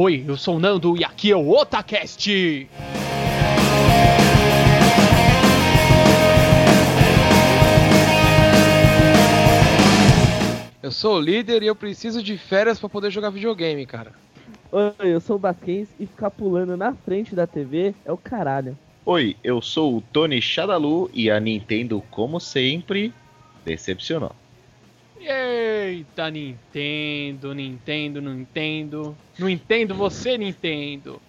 Oi, eu sou o Nando e aqui é o Otacast! Eu sou o líder e eu preciso de férias pra poder jogar videogame, cara. Oi, eu sou o Basquens e ficar pulando na frente da TV é o caralho. Oi, eu sou o Tony Shadalu e a Nintendo, como sempre, decepcionou. Eita, Nintendo, Nintendo, Nintendo. Não entendo você, Nintendo.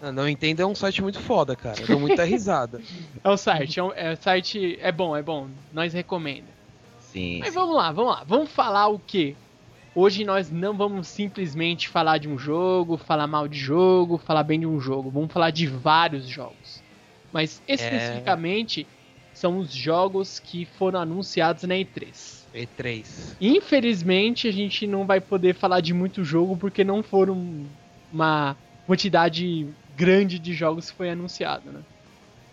Ah, não entendo, é um site muito foda, cara. Eu dou muita risada. É o site, é, um, é o site. É bom, é bom. Nós recomenda. Sim. Mas sim. vamos lá, vamos lá. Vamos falar o quê? Hoje nós não vamos simplesmente falar de um jogo, falar mal de jogo, falar bem de um jogo. Vamos falar de vários jogos. Mas especificamente são os jogos que foram anunciados na E3. E3. Infelizmente a gente não vai poder falar de muito jogo porque não foram uma quantidade grande de jogos que foi anunciado, né?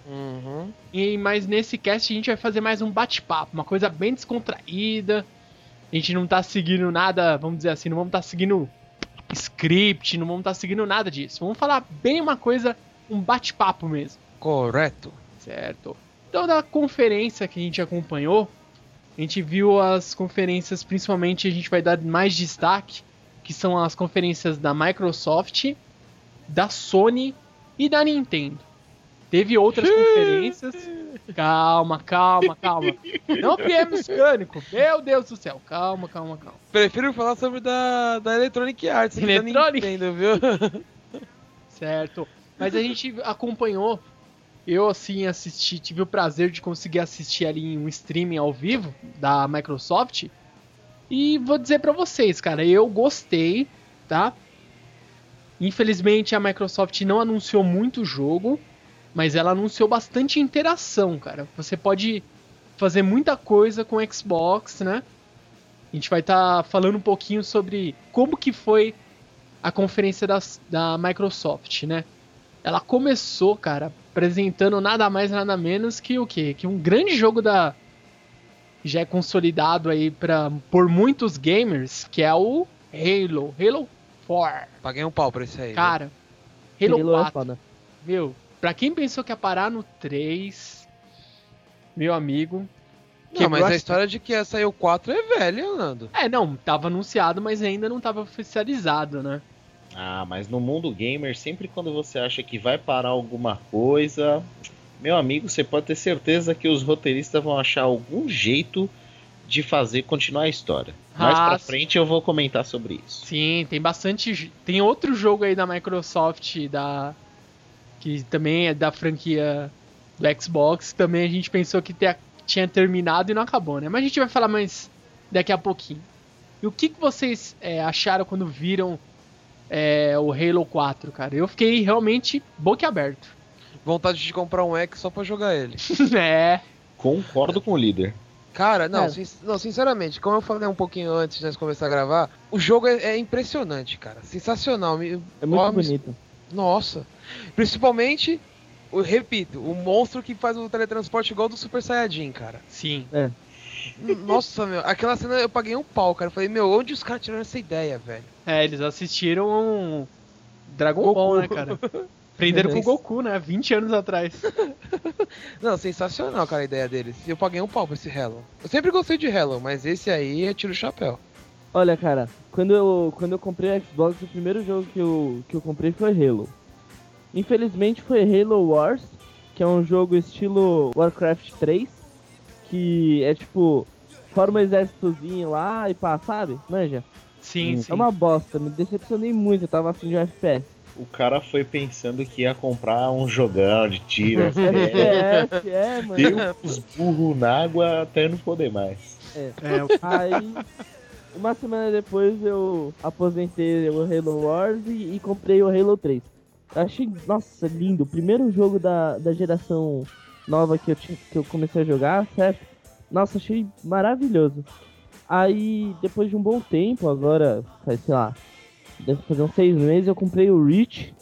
Uhum. E, mas nesse cast a gente vai fazer mais um bate-papo, uma coisa bem descontraída. A gente não tá seguindo nada, vamos dizer assim, não vamos tá seguindo script, não vamos tá seguindo nada disso. Vamos falar bem uma coisa, um bate-papo mesmo, Correto. certo? Então, da conferência que a gente acompanhou, a gente viu as conferências, principalmente a gente vai dar mais destaque, que são as conferências da Microsoft, da Sony e da Nintendo. Teve outras conferências. Calma, calma, calma. Não viemos cânico. Meu Deus do céu. Calma, calma, calma. Prefiro falar sobre da, da Electronic Arts que da Electronic? Nintendo, viu? Certo. Mas a gente acompanhou. Eu, assim, assisti, tive o prazer de conseguir assistir ali em um streaming ao vivo da Microsoft. E vou dizer pra vocês, cara, eu gostei, tá? Infelizmente a Microsoft não anunciou muito jogo, mas ela anunciou bastante interação, cara. Você pode fazer muita coisa com o Xbox, né? A gente vai estar falando um pouquinho sobre como que foi a conferência das- da Microsoft, né? Ela começou, cara, apresentando nada mais nada menos que o quê? Que um grande jogo da já é consolidado aí para por muitos gamers, que é o Halo, Halo 4. Paguei um pau pra isso aí. Cara, Halo, Halo é 4, foda. meu, pra quem pensou que ia parar no 3, meu amigo? Não, mas a história de que essa aí o 4 é velha, Nando. É, não, tava anunciado, mas ainda não tava oficializado, né? Ah, mas no mundo gamer, sempre quando você acha que vai parar alguma coisa, meu amigo, você pode ter certeza que os roteiristas vão achar algum jeito de fazer continuar a história. Mais Ah, pra frente eu vou comentar sobre isso. Sim, tem bastante. Tem outro jogo aí da Microsoft, da. Que também é da franquia do Xbox. Também a gente pensou que te- tinha terminado e não acabou, né? Mas a gente vai falar mais daqui a pouquinho. E o que, que vocês é, acharam quando viram é, o Halo 4, cara? Eu fiquei realmente boquiaberto. Vontade de comprar um X só pra jogar ele. é. Concordo com o líder. Cara, não, Cara. sin- não, sinceramente, como eu falei um pouquinho antes de nós começar a gravar, o jogo é, é impressionante, cara. Sensacional. Me- É muito ó, me- bonito. Nossa. Principalmente, eu repito, o monstro que faz o teletransporte igual do Super Saiyajin, cara. Sim. Nossa, meu, aquela cena eu paguei um pau, cara. Eu falei, meu, onde os caras tiraram essa ideia, velho? É, eles assistiram um Dragon Goku. Ball, né, cara? Aprenderam com o Goku, né? 20 anos atrás. Não, sensacional, cara, a ideia deles. Eu paguei um pau pra esse Hello. Eu sempre gostei de Hello, mas esse aí eu tiro o chapéu. Olha, cara, quando eu, quando eu comprei o Xbox, o primeiro jogo que eu, que eu comprei foi Halo. Infelizmente foi Halo Wars, que é um jogo estilo Warcraft 3, que é tipo, forma um exércitozinho lá e pá, sabe? Manja? Sim, Hum. sim. É uma bosta, me decepcionei muito, eu tava afim de um FPS. O cara foi pensando que ia comprar um jogão de tiro. é, FPS, é, mano. deu os burros na água até não poder mais. É, Aí, uma semana depois eu aposentei o Halo Wars e, e comprei o Halo 3. Eu achei, nossa, lindo. O primeiro jogo da, da geração nova que eu, tinha, que eu comecei a jogar, certo? Nossa, achei maravilhoso. Aí, depois de um bom tempo, agora, sei lá, deve fazer uns seis meses, eu comprei o Reach.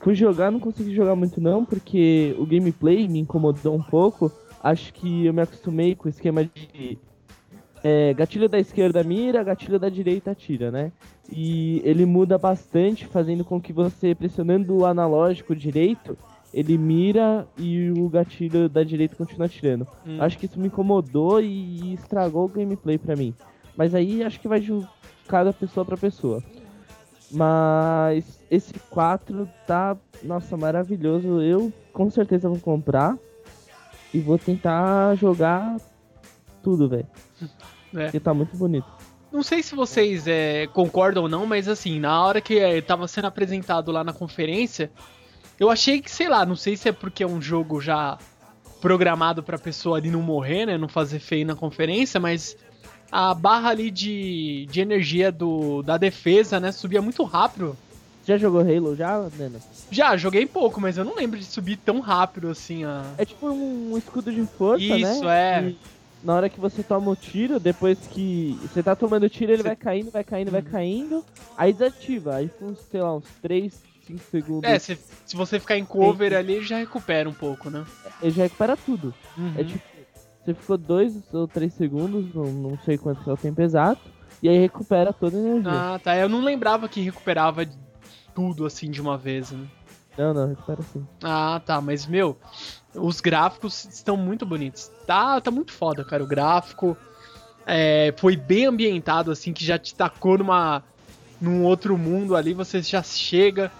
Fui jogar, não consegui jogar muito não, porque o gameplay me incomodou um pouco. Acho que eu me acostumei com o esquema de é, gatilho da esquerda mira, gatilho da direita atira, né? E ele muda bastante, fazendo com que você, pressionando o analógico direito, ele mira e o gatilho da direita continua atirando. Hum. Acho que isso me incomodou e estragou o gameplay pra mim. Mas aí acho que vai de cada pessoa pra pessoa. Mas esse 4 tá, nossa, maravilhoso. Eu com certeza vou comprar e vou tentar jogar tudo, velho. É. Porque tá muito bonito. Não sei se vocês é, concordam ou não, mas assim, na hora que é, tava sendo apresentado lá na conferência, eu achei que, sei lá, não sei se é porque é um jogo já programado pra pessoa ali não morrer, né? Não fazer feio na conferência, mas a barra ali de, de energia do, da defesa, né? Subia muito rápido. Já jogou Halo já, Nena? Já, joguei pouco, mas eu não lembro de subir tão rápido assim a. É tipo um escudo de força, Isso, né? é. E na hora que você toma o tiro, depois que você tá tomando o tiro, ele Você- vai caindo, vai caindo, vai Uhum. caindo. Aí desativa. Aí com, sei lá, uns 3, 5 segundos. É, se, se você ficar em cover ali, já recupera um pouco, né? Ele já recupera tudo. Uhum. É tipo, você ficou 2 ou 3 segundos, não, não sei quanto é o tempo exato. E aí recupera toda a energia. Ah, tá. Eu não lembrava que recuperava tudo assim de uma vez, né? Não, não, recupera sim. Ah, tá, mas meu, os gráficos estão muito bonitos. Tá, tá muito foda, cara. O gráfico é, foi bem ambientado, assim, que já te tacou numa, num outro mundo ali. Você já chega,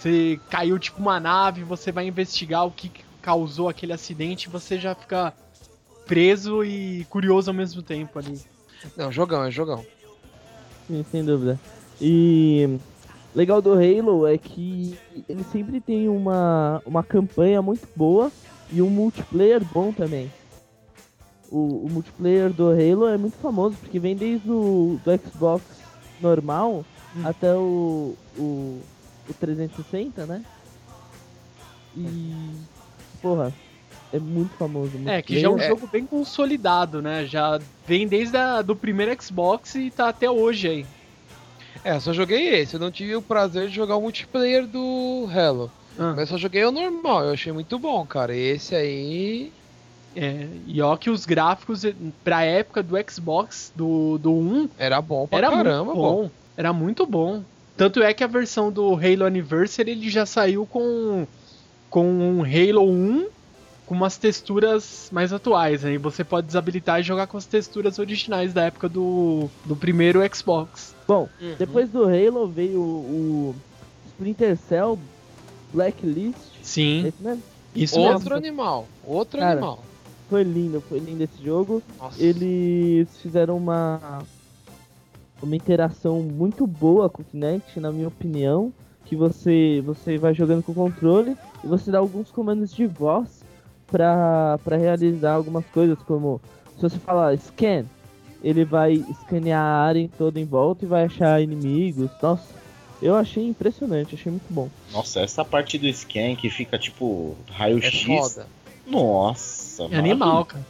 você caiu tipo uma nave, você vai investigar o que causou aquele acidente, você já fica preso e curioso ao mesmo tempo ali. Não, jogão, é jogão. Sim, sem dúvida. E legal do Halo é que ele sempre tem uma, uma campanha muito boa e um multiplayer bom também. O, o multiplayer do Halo é muito famoso porque vem desde o do Xbox normal Hum. até o, o, o 360, né? E porra, é muito famoso. o É, que já é um jogo bem consolidado, né? Já vem desde a, do primeiro Xbox e tá até hoje aí. É, só joguei esse. Eu não tive o prazer de jogar o multiplayer do Halo. Ah. Mas só joguei o normal. Eu achei muito bom, cara. Esse aí. É, e ó que os gráficos eh, pra época do Xbox, do, do 1, Era bom pra era caramba, muito bom. bom. Era muito bom. Tanto é que a versão do Halo Anniversary ele já saiu com, com um Halo 1 com umas texturas mais atuais. Aí você pode desabilitar e jogar com as texturas originais da época do, do primeiro Xbox. Bom, Uhum. depois do Halo veio o, o Splinter Cell Blacklist. Sim, Esse mesmo? isso Outro mesmo. animal. Outro Cara, animal. Foi lindo, foi lindo esse jogo. Nossa. Eles fizeram uma uma interação muito boa com o Kinect, na minha opinião, que você você vai jogando com o controle e você dá alguns comandos de voz pra pra realizar algumas coisas, como se você falar scan, ele vai escanear a área toda em volta e vai achar inimigos. Nossa, eu achei impressionante, achei muito bom. Nossa, essa parte do scan que fica tipo É raio-x. foda. Nossa, É animal, cara.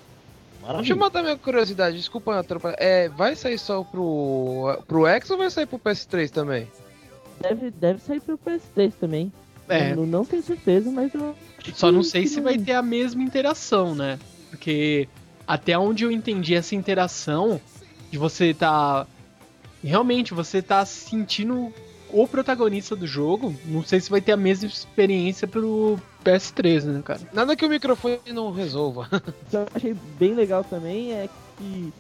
Deixa eu Maravilha. matar minha curiosidade, desculpa atrapalhar. É, vai sair só pro, pro X ou vai sair pro PS3 também? Deve, deve sair pro PS3 também. É, Não, não tenho certeza, mas eu. Só não sei se vai ter a mesma interação, né? Porque até onde eu entendi essa interação de você tá realmente você tá sentindo o protagonista do jogo, não sei se vai ter a mesma experiência pro PS3, né, cara? Nada que o microfone não resolva. O que eu achei bem legal também é que,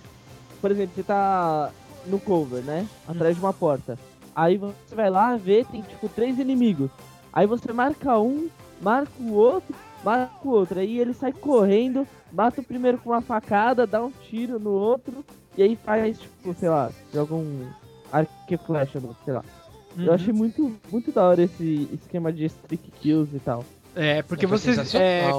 por exemplo, você tá no cover, né? Atrás de uma porta. Aí você vai lá ver, tem tipo três inimigos. Aí você marca um, marca o outro, marca o outro. Aí ele sai correndo, mata o primeiro com uma facada, dá um tiro no outro. E aí faz, tipo, sei lá, joga um arco e flecha, sei lá. Eu Uhum. achei muito, muito da hora esse esquema de streak kills e tal. É, porque Foi você é,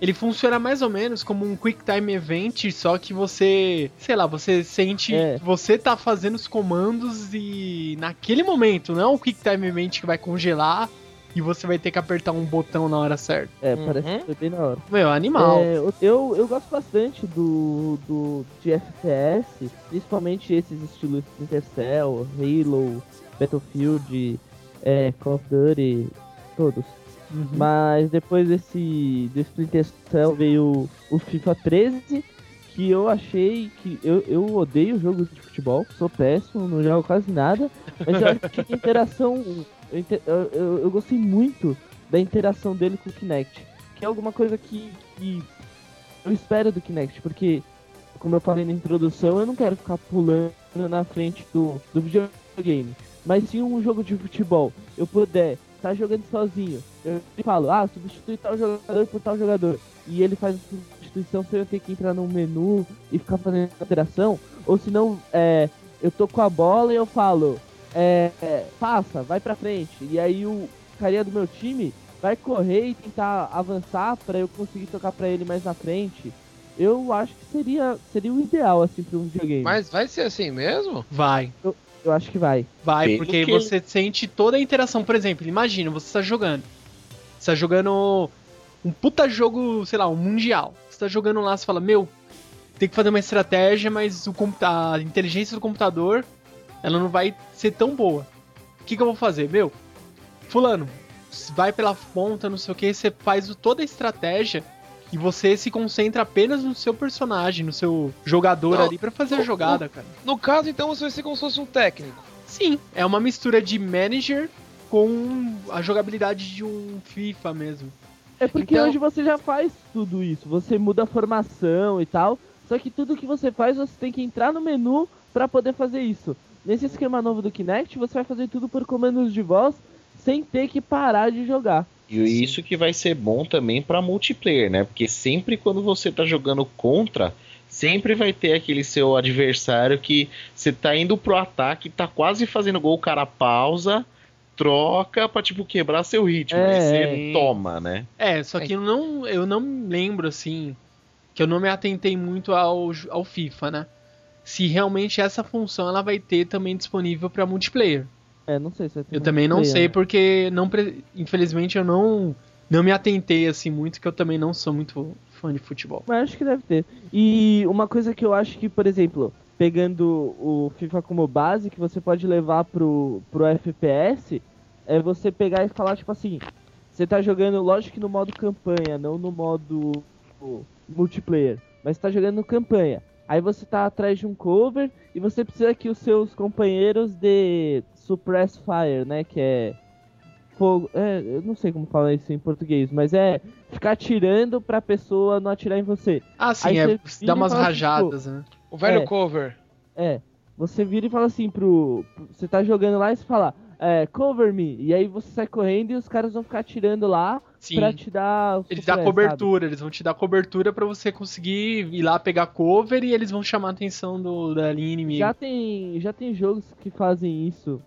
ele funciona mais ou menos como um quick time event, só que você, sei lá, você sente É. que você tá fazendo os comandos e naquele momento, não é um quick time event que vai congelar e você vai ter que apertar um botão na hora certa. É, Uhum. parece que foi bem da hora. Meu, animal. É, eu, eu gosto bastante do, do de FPS, principalmente esses estilos Splinter Cell, Halo, Battlefield, é, Call of Duty, todos. Uhum. Mas depois desse do Splinter Cell veio o FIFA 13, que eu achei que. Eu, eu odeio jogo de futebol, sou péssimo, não jogo quase nada. Mas eu acho que a interação. Eu, inte- eu, eu- eu gostei muito da interação dele com o Kinect. Que é alguma coisa que, que eu espero do Kinect, porque, como eu falei na introdução, eu não quero ficar pulando na frente do, do videogame. Mas se um jogo de futebol eu puder estar jogando sozinho, eu falo, ah, substitui tal jogador por tal jogador, e ele faz a substituição sem eu ter que entrar no menu e ficar fazendo interação, ou se não, é, eu tô com a bola e eu falo, é, é, passa, vai pra frente, e aí o carinha do meu time vai correr e tentar avançar pra eu conseguir tocar pra ele mais na frente. Eu acho que seria, seria o ideal, assim, pra um videogame. Mas vai ser assim mesmo? Vai. Eu acho que vai. Vai, Pelo porque que- você sente toda a interação. Por exemplo, imagina, você tá jogando. Você tá jogando um puta jogo, sei lá, um mundial. Você tá jogando lá, você fala, meu, tem que fazer uma estratégia, mas o a inteligência do computador, ela não vai ser tão boa. O que, que eu vou fazer? Meu, fulano, vai pela ponta, não sei o que, você faz o- toda a estratégia e você se concentra apenas no seu personagem, no seu jogador Não, ali pra fazer a o- jogada, cara. No caso, então, você vai ser como se fosse um técnico. Sim, é uma mistura de manager com a jogabilidade de um FIFA mesmo. É porque Então- hoje você já faz tudo isso. Você muda a formação e tal. Só que tudo que você faz, você tem que entrar no menu pra poder fazer isso. Nesse esquema novo do Kinect, você vai fazer tudo por comandos de voz sem ter que parar de jogar. E isso que vai ser bom também pra multiplayer, né? Porque sempre quando você tá jogando contra, sempre vai ter aquele seu adversário que você tá indo pro ataque, tá quase fazendo gol, o cara pausa, troca pra tipo quebrar seu ritmo. É, você é. toma, né? É, só que eu não, eu não lembro, assim, que eu não me atentei muito ao, ao FIFA, né? Se realmente essa função ela vai ter também disponível pra multiplayer. É, não sei se vai ter Eu também não sei, né? porque não, pre- infelizmente eu não, não me atentei assim muito, que eu também não sou muito fã de futebol. Mas acho que deve ter. E uma coisa que eu acho que, por exemplo, pegando o FIFA como base, que você pode levar pro, pro FPS, é você pegar e falar, tipo assim, você tá jogando, lógico que no modo campanha, não no modo multiplayer, mas você tá jogando campanha. Aí você tá atrás de um cover e você precisa que os seus companheiros dê suppress fire, né? Que é fogo. É, eu não sei como falar isso em português, mas é ficar atirando pra pessoa não atirar em você. Ah, sim, Aí é, dá umas assim, rajadas, né? O velho É. cover. É, você vira e fala assim pro. pro- Você tá jogando lá e você fala, é, cover me. E aí você sai correndo e os caras vão ficar atirando lá Sim. pra te dar. Eles dão cobertura, eles vão te dar cobertura pra você conseguir ir lá pegar cover e eles vão chamar a atenção do, da linha sabe? inimiga. Já tem, já tem jogos que fazem isso.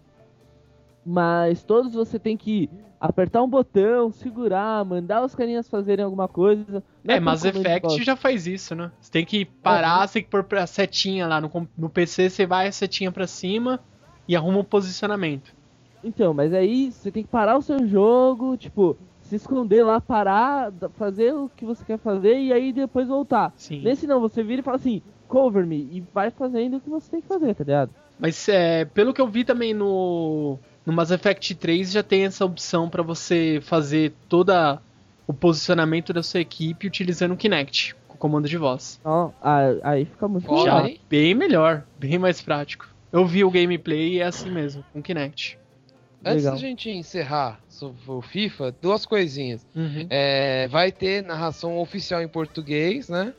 Mas todos você tem que apertar um botão, segurar, mandar os carinhas fazerem alguma coisa. Não É, Mass Effect já faz isso, né? Você tem que parar, você tem que pôr a setinha lá no, no PC, você vai a setinha pra cima e arruma o posicionamento. Então, mas aí você tem que parar o seu jogo, tipo, se esconder lá, parar, fazer o que você quer fazer e aí depois voltar. Sim. Nesse não, você vira e fala assim, cover me, e vai fazendo o que você tem que fazer, tá ligado? Mas é, pelo que eu vi também no, no Mass Effect 3 já tem essa opção pra você fazer toda o posicionamento da sua equipe utilizando o Kinect, com o comando de voz. A- aí fica muito hein? Bem melhor, bem mais prático. Eu vi o gameplay e é assim mesmo, com Kinect. Antes Legal. da gente encerrar sobre o FIFA, duas coisinhas. Uhum. É, vai ter narração oficial em português, né?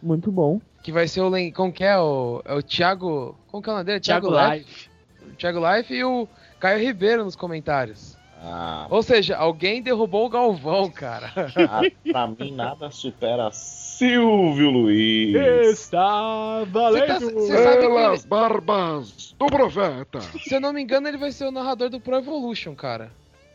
Muito bom. Que vai ser o. Como que é? O, é o Thiago. Como que é o nome dele? Thiago Life. Life. Thiago Life e o Caio Ribeiro nos comentários. Ah, Ou seja, alguém derrubou o Galvão, cara. ah, pra mim nada supera Silvio Luiz. Está tá- valendo! você sabe que Pelas barbas do profeta. Se eu não me engano, ele vai ser o narrador do Pro Evolution, cara.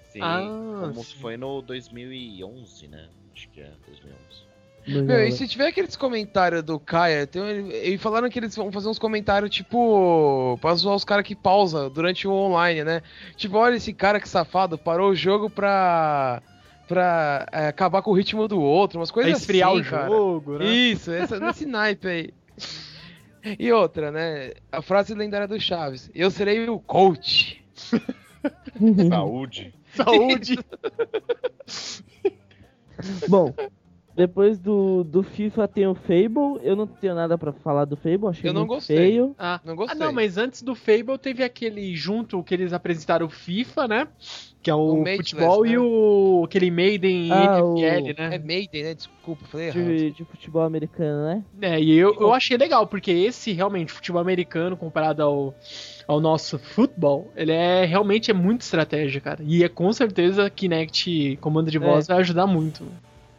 Sim, Ah, como sim. foi no 2011, né? Acho que é 2011. Meu, e se tiver aqueles comentários do Kaia, tem, um, e falaram que eles vão fazer uns comentários, tipo, pra zoar os caras que pausa durante o online, né? Tipo, olha esse cara que safado, parou o jogo pra. pra é, acabar com o ritmo do outro, umas Pra coisas esfriar assim, o cara. jogo, né? Isso, essa, nesse naipe aí. E outra, né? A frase lendária do Chaves: Eu serei o coach. Saúde. Saúde! Bom, Depois do, do FIFA tem o Fable. Eu não tenho nada pra falar do Fable, achei Eu não muito gostei. feio. Ah, Não ah, gostei. não, mas antes do Fable teve aquele junto que eles apresentaram o FIFA, né? Que é o, O futebol né? e o aquele Maiden Ah, NFL, É né? Maiden, né? Desculpa, falei errado. De, de futebol americano, né? É, e eu, eu achei legal, porque esse realmente, futebol americano comparado ao, ao nosso futebol, ele é realmente é muito estratégia, cara. E é com certeza Kinect comando de voz vai ajudar muito.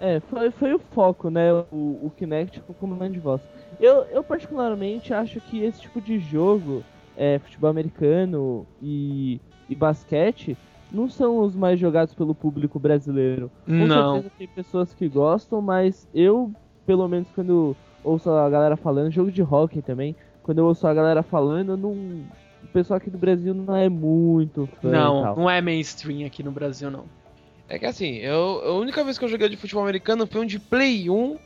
É, foi, foi o foco, né? O, o Kinect com o comando de voz. Eu, eu particularmente acho que esse tipo de jogo, é, futebol americano e, e basquete, não são os mais jogados pelo público brasileiro. Com Não. certeza tem pessoas que gostam, mas eu, pelo menos quando ouço a galera falando, jogo de hockey também, quando eu ouço a galera falando, não. O pessoal aqui do Brasil não é muito fã. Não, não é mainstream aqui no Brasil, não. É que assim, eu, a única vez que eu joguei de futebol americano foi um de Play 1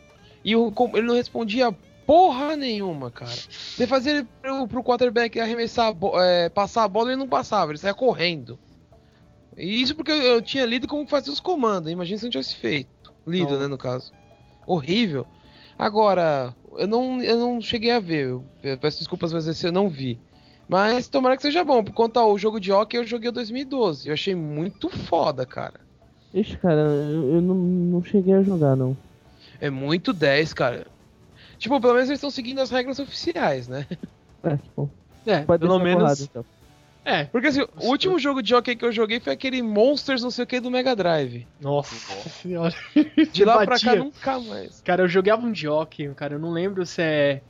e com- ele não respondia porra nenhuma, cara. Você fazia ele pro, pro quarterback arremessar, é, passar a bola e ele não passava, ele saia correndo. E isso porque eu, eu tinha lido como fazia os comandos, imagina se eu não tivesse feito. Lido, Não. né, no caso. Horrível. Agora, eu não, eu não cheguei a ver, eu, eu peço desculpas às vezes se eu não vi. Mas tomara que seja bom, por conta o jogo de hockey eu joguei em 2012. Eu achei muito foda, cara. Ixi, cara, eu, eu não, não cheguei a jogar, não. É muito 10, cara. Tipo, pelo menos eles estão seguindo as regras oficiais, né? É, bom. É, Pode pelo menos. porrada, então. É. Porque assim, o último jogo de hockey que eu joguei foi aquele Monsters não sei o que do Mega Drive. Nossa senhora. De lá pra cá nunca mais. Cara, eu jogava um jockey, cara, eu não lembro se é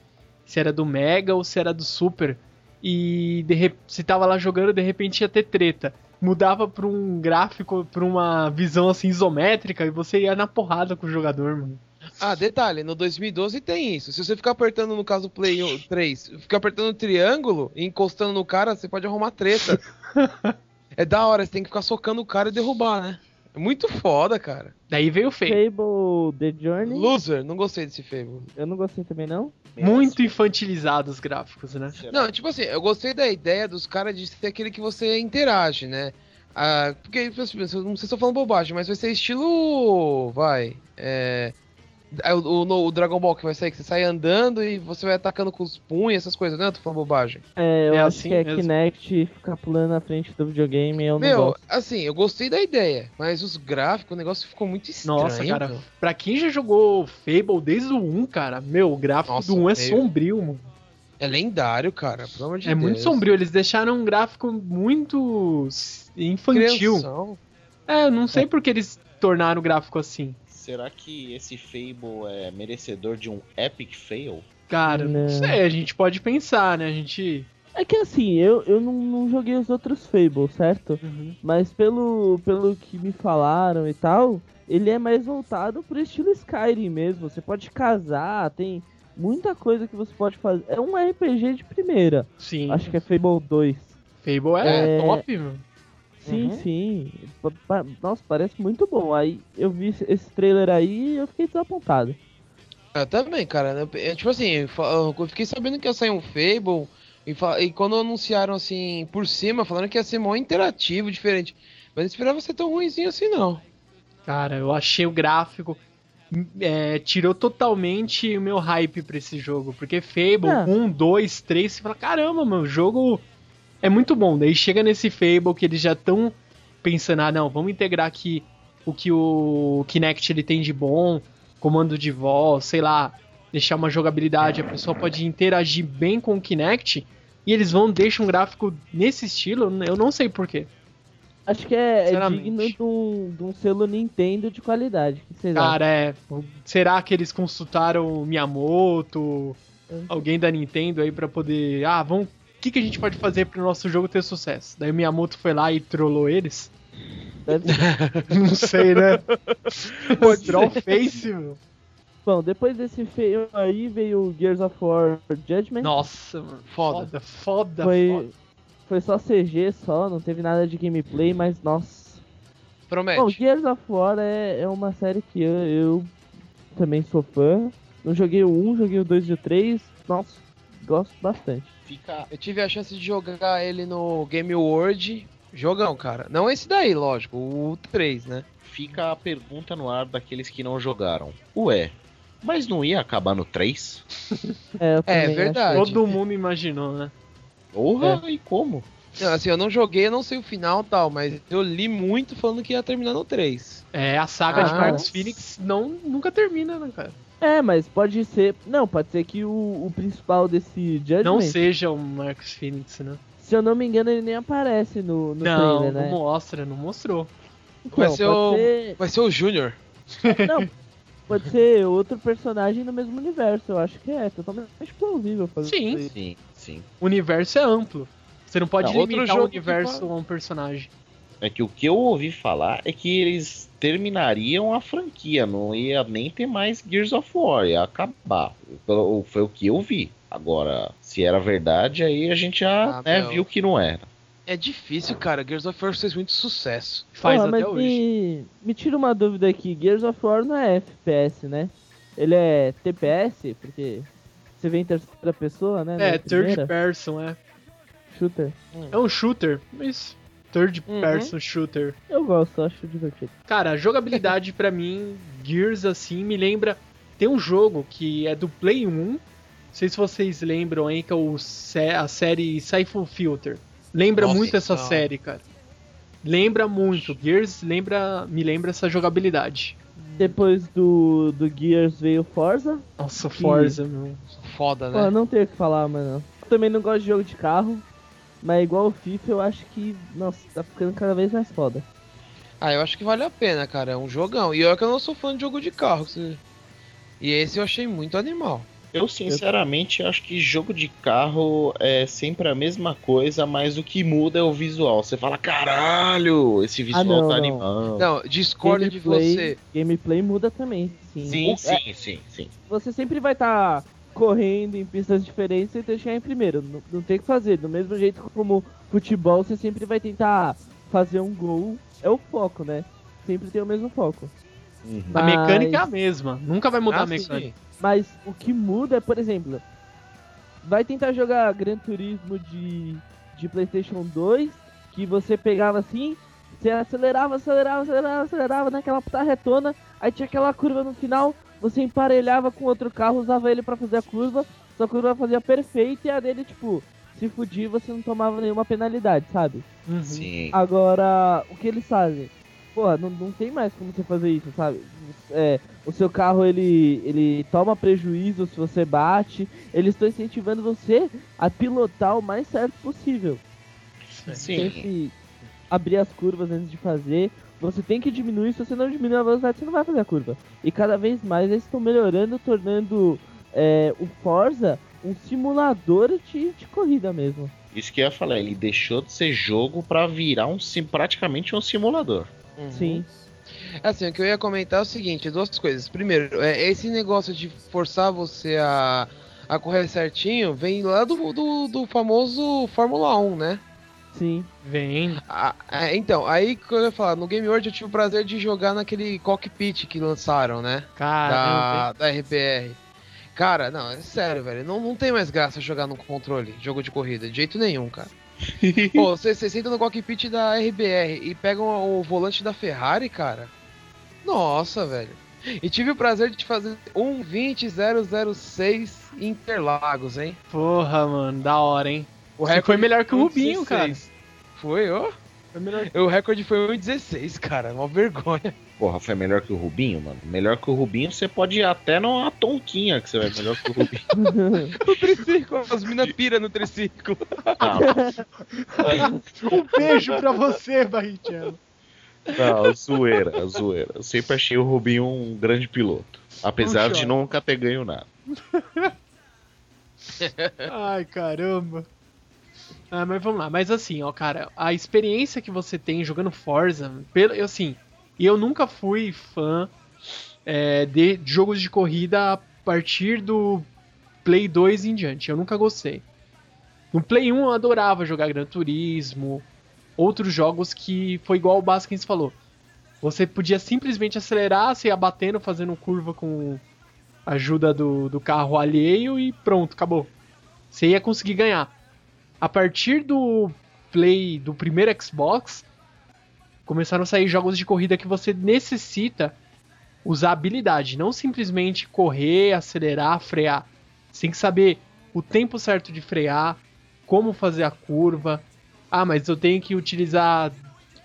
se era do Mega ou se era do Super. E de se tava lá jogando, de repente ia ter treta. Mudava pra um gráfico, pra uma visão assim isométrica e você ia na porrada com o jogador, mano. Ah, detalhe, no 2012 tem isso. Se você ficar apertando, no caso do Play 1 3, ficar apertando o triângulo e encostando no cara, você pode arrumar treta. é da hora, você tem que ficar socando o cara e derrubar, né? É muito foda, cara. Daí veio o Fable. Fable The Journey, Loser, não gostei desse Fable. eu não gostei também, não. Muito infantilizado os gráficos, né? Não, tipo assim, eu gostei da ideia dos caras de ser aquele que você interage, né? Ah, porque, tipo assim, eu não sei se eu tô falando bobagem, mas vai ser estilo. Vai. É. é O, o- o Dragon Ball que vai sair, que você sai andando e você vai atacando com os punhos, essas coisas, né? Eu tô falando bobagem. É, eu É acho assim que é mesmo. Kinect ficar pulando na frente do videogame, eu não Meu, gosto. assim, eu gostei da ideia, mas os gráficos, o negócio ficou muito estranho. Nossa, cara, meu. pra quem já jogou Fable desde o 1, cara, meu, o gráfico Nossa, do 1 é sombrio, mano. É lendário, cara, pelo amor de É Deus. muito sombrio, eles deixaram um gráfico muito infantil. Crianção. É, eu não sei por que eles tornaram o gráfico assim. Será que esse Fable é merecedor de um epic fail? Cara, não Não. sei, a gente pode pensar, né? A gente. É que assim, eu, eu não, não joguei os outros Fable, certo? Mas pelo, pelo que me falaram e tal, ele é mais voltado pro estilo Skyrim mesmo. Você pode casar, tem muita coisa que você pode fazer. É um RPG de primeira. Sim. Acho que é Fable 2. Fable é, É. top, mano. Sim, Uhum. sim. Nossa, parece muito bom. Aí eu vi esse- trailer aí e eu fiquei desapontado. Eu também, cara. né? Eu, tipo assim, eu eu fiquei sabendo que ia sair um Fable. E, e quando anunciaram assim por cima, falando que ia ser mó interativo, diferente. Mas eu esperava ser tão ruimzinho assim, não. Cara, eu achei o gráfico. é, tirou totalmente o meu hype pra esse jogo. Porque Fable Ah. 1, 2, 3, você fala, caramba, mano, o jogo é muito bom. Daí chega nesse Fable que eles já estão pensando, ah, não, vamos integrar aqui o que o Kinect ele tem de bom, comando de voz, sei lá, deixar uma jogabilidade, a pessoa pode interagir bem com o Kinect. E eles vão deixar um gráfico nesse estilo, eu não sei porquê. Acho que é, é digno de um, de um selo Nintendo de qualidade. O que vocês acham? Cara, é. Será que eles consultaram o Miyamoto, alguém da Nintendo aí pra poder. Ah, vamos. O que, que a gente pode fazer pro nosso jogo ter sucesso? Daí o Miyamoto foi lá e trollou eles? Não sei, né? Pô, troll face, meu. Bom, depois desse feio aí veio o Gears of War Judgment. Nossa, mano. Foda. Foda, foda, foi, foda. foi só CG só, não teve nada de gameplay, mas nossa. Promete. Bom, Gears of War é, é uma série que eu, eu também sou fã. Não joguei o 1, joguei o 2 e o 3. Nossa, gosto bastante. Fica. Eu tive a chance de jogar ele no Game World Jogão, cara. Não esse daí, lógico, o 3, né? Fica a pergunta no ar daqueles que não jogaram. Ué, mas não ia acabar no 3? É, É, também acho. verdade. Todo mundo imaginou, né? Porra, e como? Não, assim, eu não joguei, eu não sei o final e tal, mas eu li muito falando que ia terminar no 3. É, a saga de Ah, Marcos nossa. Phoenix não, nunca termina, né, cara? É, mas pode ser. Não, pode ser que o, o principal desse Judgment, Não seja o Marcos Phoenix, né? se eu não me engano, ele nem aparece no, no não, trailer, não né? mostra, não mostrou. Então, Vai ser pode o- ser. Vai ser o Júnior. Não, pode ser outro personagem no mesmo universo. Eu acho que é totalmente plausível fazer Sim. isso. Sim, sim. O universo é amplo. Você não pode Não, limitar o universo a um personagem. É que o que eu ouvi falar é que eles terminariam a franquia, não ia nem ter mais Gears of War, ia acabar. Foi o que eu vi. Agora, se era verdade, aí a gente já Ah, né, viu que não era. É difícil, cara. Gears of War fez muito sucesso. Faz Porra, até hoje. Me, me tira uma dúvida aqui. Gears of War não é FPS, né? Ele é TPS, porque você vê em terceira pessoa, né? É, third person, é. Shooter. É um shooter, mas third Uhum. person shooter. Eu gosto, acho divertido. Cara, a jogabilidade pra mim, Gears assim, me lembra. Tem um jogo que é do Play 1. Não sei se vocês lembram aí, que é o, sé- a série Siphon Filter. Lembra Nossa, muito essa não. série, cara. Lembra muito. Gears lembra, me lembra essa jogabilidade. Depois do, do Gears veio Forza. Nossa, Forza, meu. Foda, Pô, né? não tenho o que falar, mano. Eu também não gosto de jogo de carro. Mas igual o FIFA, eu acho que, nossa, tá ficando cada vez mais foda. Ah, eu acho que vale a pena, cara. É um jogão. E eu que eu não sou fã de jogo de carro. E esse eu achei muito animal. Eu sinceramente acho que jogo de carro é sempre a mesma coisa, mas o que muda é o visual. Você fala, caralho, esse visual não, tá não. animando. Não, discordo de Gameplay- você. Gameplay muda também, sim. Sim, É, sim, sim, sim. você sempre vai estar correndo em pistas diferentes e chegar em primeiro. Não, não tem o que fazer. Do mesmo jeito como futebol, você sempre vai tentar fazer um gol. É o foco, né? Sempre tem o mesmo foco. Uhum. A Mas- mecânica é a mesma. Nunca vai mudar Ah, a mecânica. sim. Mas o que muda é, por exemplo, vai tentar jogar Gran Turismo de, de PlayStation 2, que você pegava assim, você acelerava, acelerava, acelerava, acelerava naquela puta retona, aí tinha aquela curva no final, você emparelhava com outro carro, usava ele pra fazer a curva, sua curva fazia perfeita e a dele, tipo, se fudir, você não tomava nenhuma penalidade, sabe? Uhum. Sim. Agora, o que eles fazem? Porra, não, não tem mais como você fazer isso, sabe? É, o seu carro ele, ele toma prejuízo se você bate. Eles estão incentivando você a pilotar o mais certo possível. Sim. Sempre abrir as curvas antes de fazer. Você tem que diminuir, se você não diminuir a velocidade, você não vai fazer a curva. E cada vez mais eles estão melhorando, tornando é, o Forza um simulador de, de corrida mesmo. Isso que eu ia falar, ele deixou de ser jogo pra virar um sim- praticamente um simulador. Uhum. Sim. Assim, o que eu ia comentar é o seguinte, duas coisas. Primeiro, é, esse negócio de forçar você a, a correr certinho vem lá do, do, do famoso Fórmula 1, né? Sim. Vem. Ah, é, então, aí que eu ia falar, no Game World eu tive o prazer de jogar naquele cockpit que lançaram, né? Caramba. Da, da RPR. Cara, não, é sério, velho. Não, não tem mais graça jogar no controle, jogo de corrida, de jeito nenhum, cara. Pô, você você senta no cockpit da RBR e pega o, o volante da Ferrari, cara. Nossa, velho. E tive o prazer de fazer um 20006 Interlagos, hein? Porra, mano, da hora, hein? O Você foi melhor que o Rubinho, cara. 1,16. Foi, ó. Foi melhor O recorde foi 1,16, cara. Uma vergonha. Porra, foi melhor que o Rubinho, mano. Melhor que o Rubinho, você pode ir até numa tonquinha que você vai melhor que o Rubinho. No triciclo, as minas pira no triciclo. Não, Um beijo pra você, Barrichello. não, zoeira, zoeira. Eu sempre achei o Rubinho um grande piloto. Apesar Puxa. de nunca ter ganho nada. Ai, caramba. Ah, mas vamos lá. Mas assim, ó, cara, a experiência que você tem jogando Forza, pelo, eu, assim, eu nunca fui fã é, de jogos de corrida a partir do Play 2 em diante. Eu nunca gostei. No Play 1 eu adorava jogar Gran Turismo, outros jogos que foi igual o Baskins falou. Você podia simplesmente acelerar, você ia batendo, fazendo curva com a ajuda do, do carro alheio e pronto, acabou. Você ia conseguir ganhar. A partir do Play, do primeiro Xbox, começaram a sair jogos de corrida que você necessita usar habilidade, não simplesmente correr, acelerar, frear. Você tem que saber o tempo certo de frear, como fazer a curva. Ah, mas eu tenho que utilizar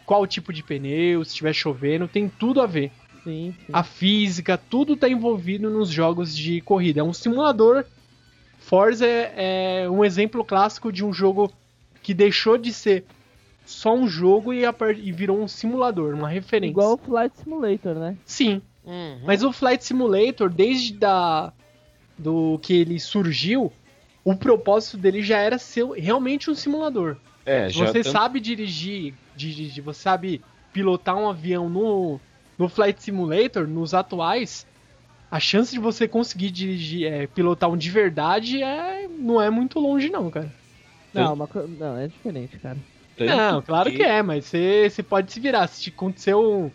qual tipo de pneu, se estiver chovendo, tem tudo a ver. Sim, sim. A física, tudo tá envolvido nos jogos de corrida. É um simulador. Forza é, é um exemplo clássico de um jogo que deixou de ser só um jogo e, e virou um simulador, uma referência. Igual o Flight Simulator, né? Sim, Uhum. mas o Flight Simulator, desde da, do que ele surgiu, o propósito dele já era ser realmente um simulador. É, você tanto- sabe dirigir, dirigir, você sabe pilotar um avião no, no Flight Simulator, nos atuais, a chance de você conseguir dirigir, é, pilotar um de verdade é, não é muito longe não, cara. Não, uma não, é diferente, cara. tanto não, claro que é, mas você, você pode se virar. Se te aconteceu um-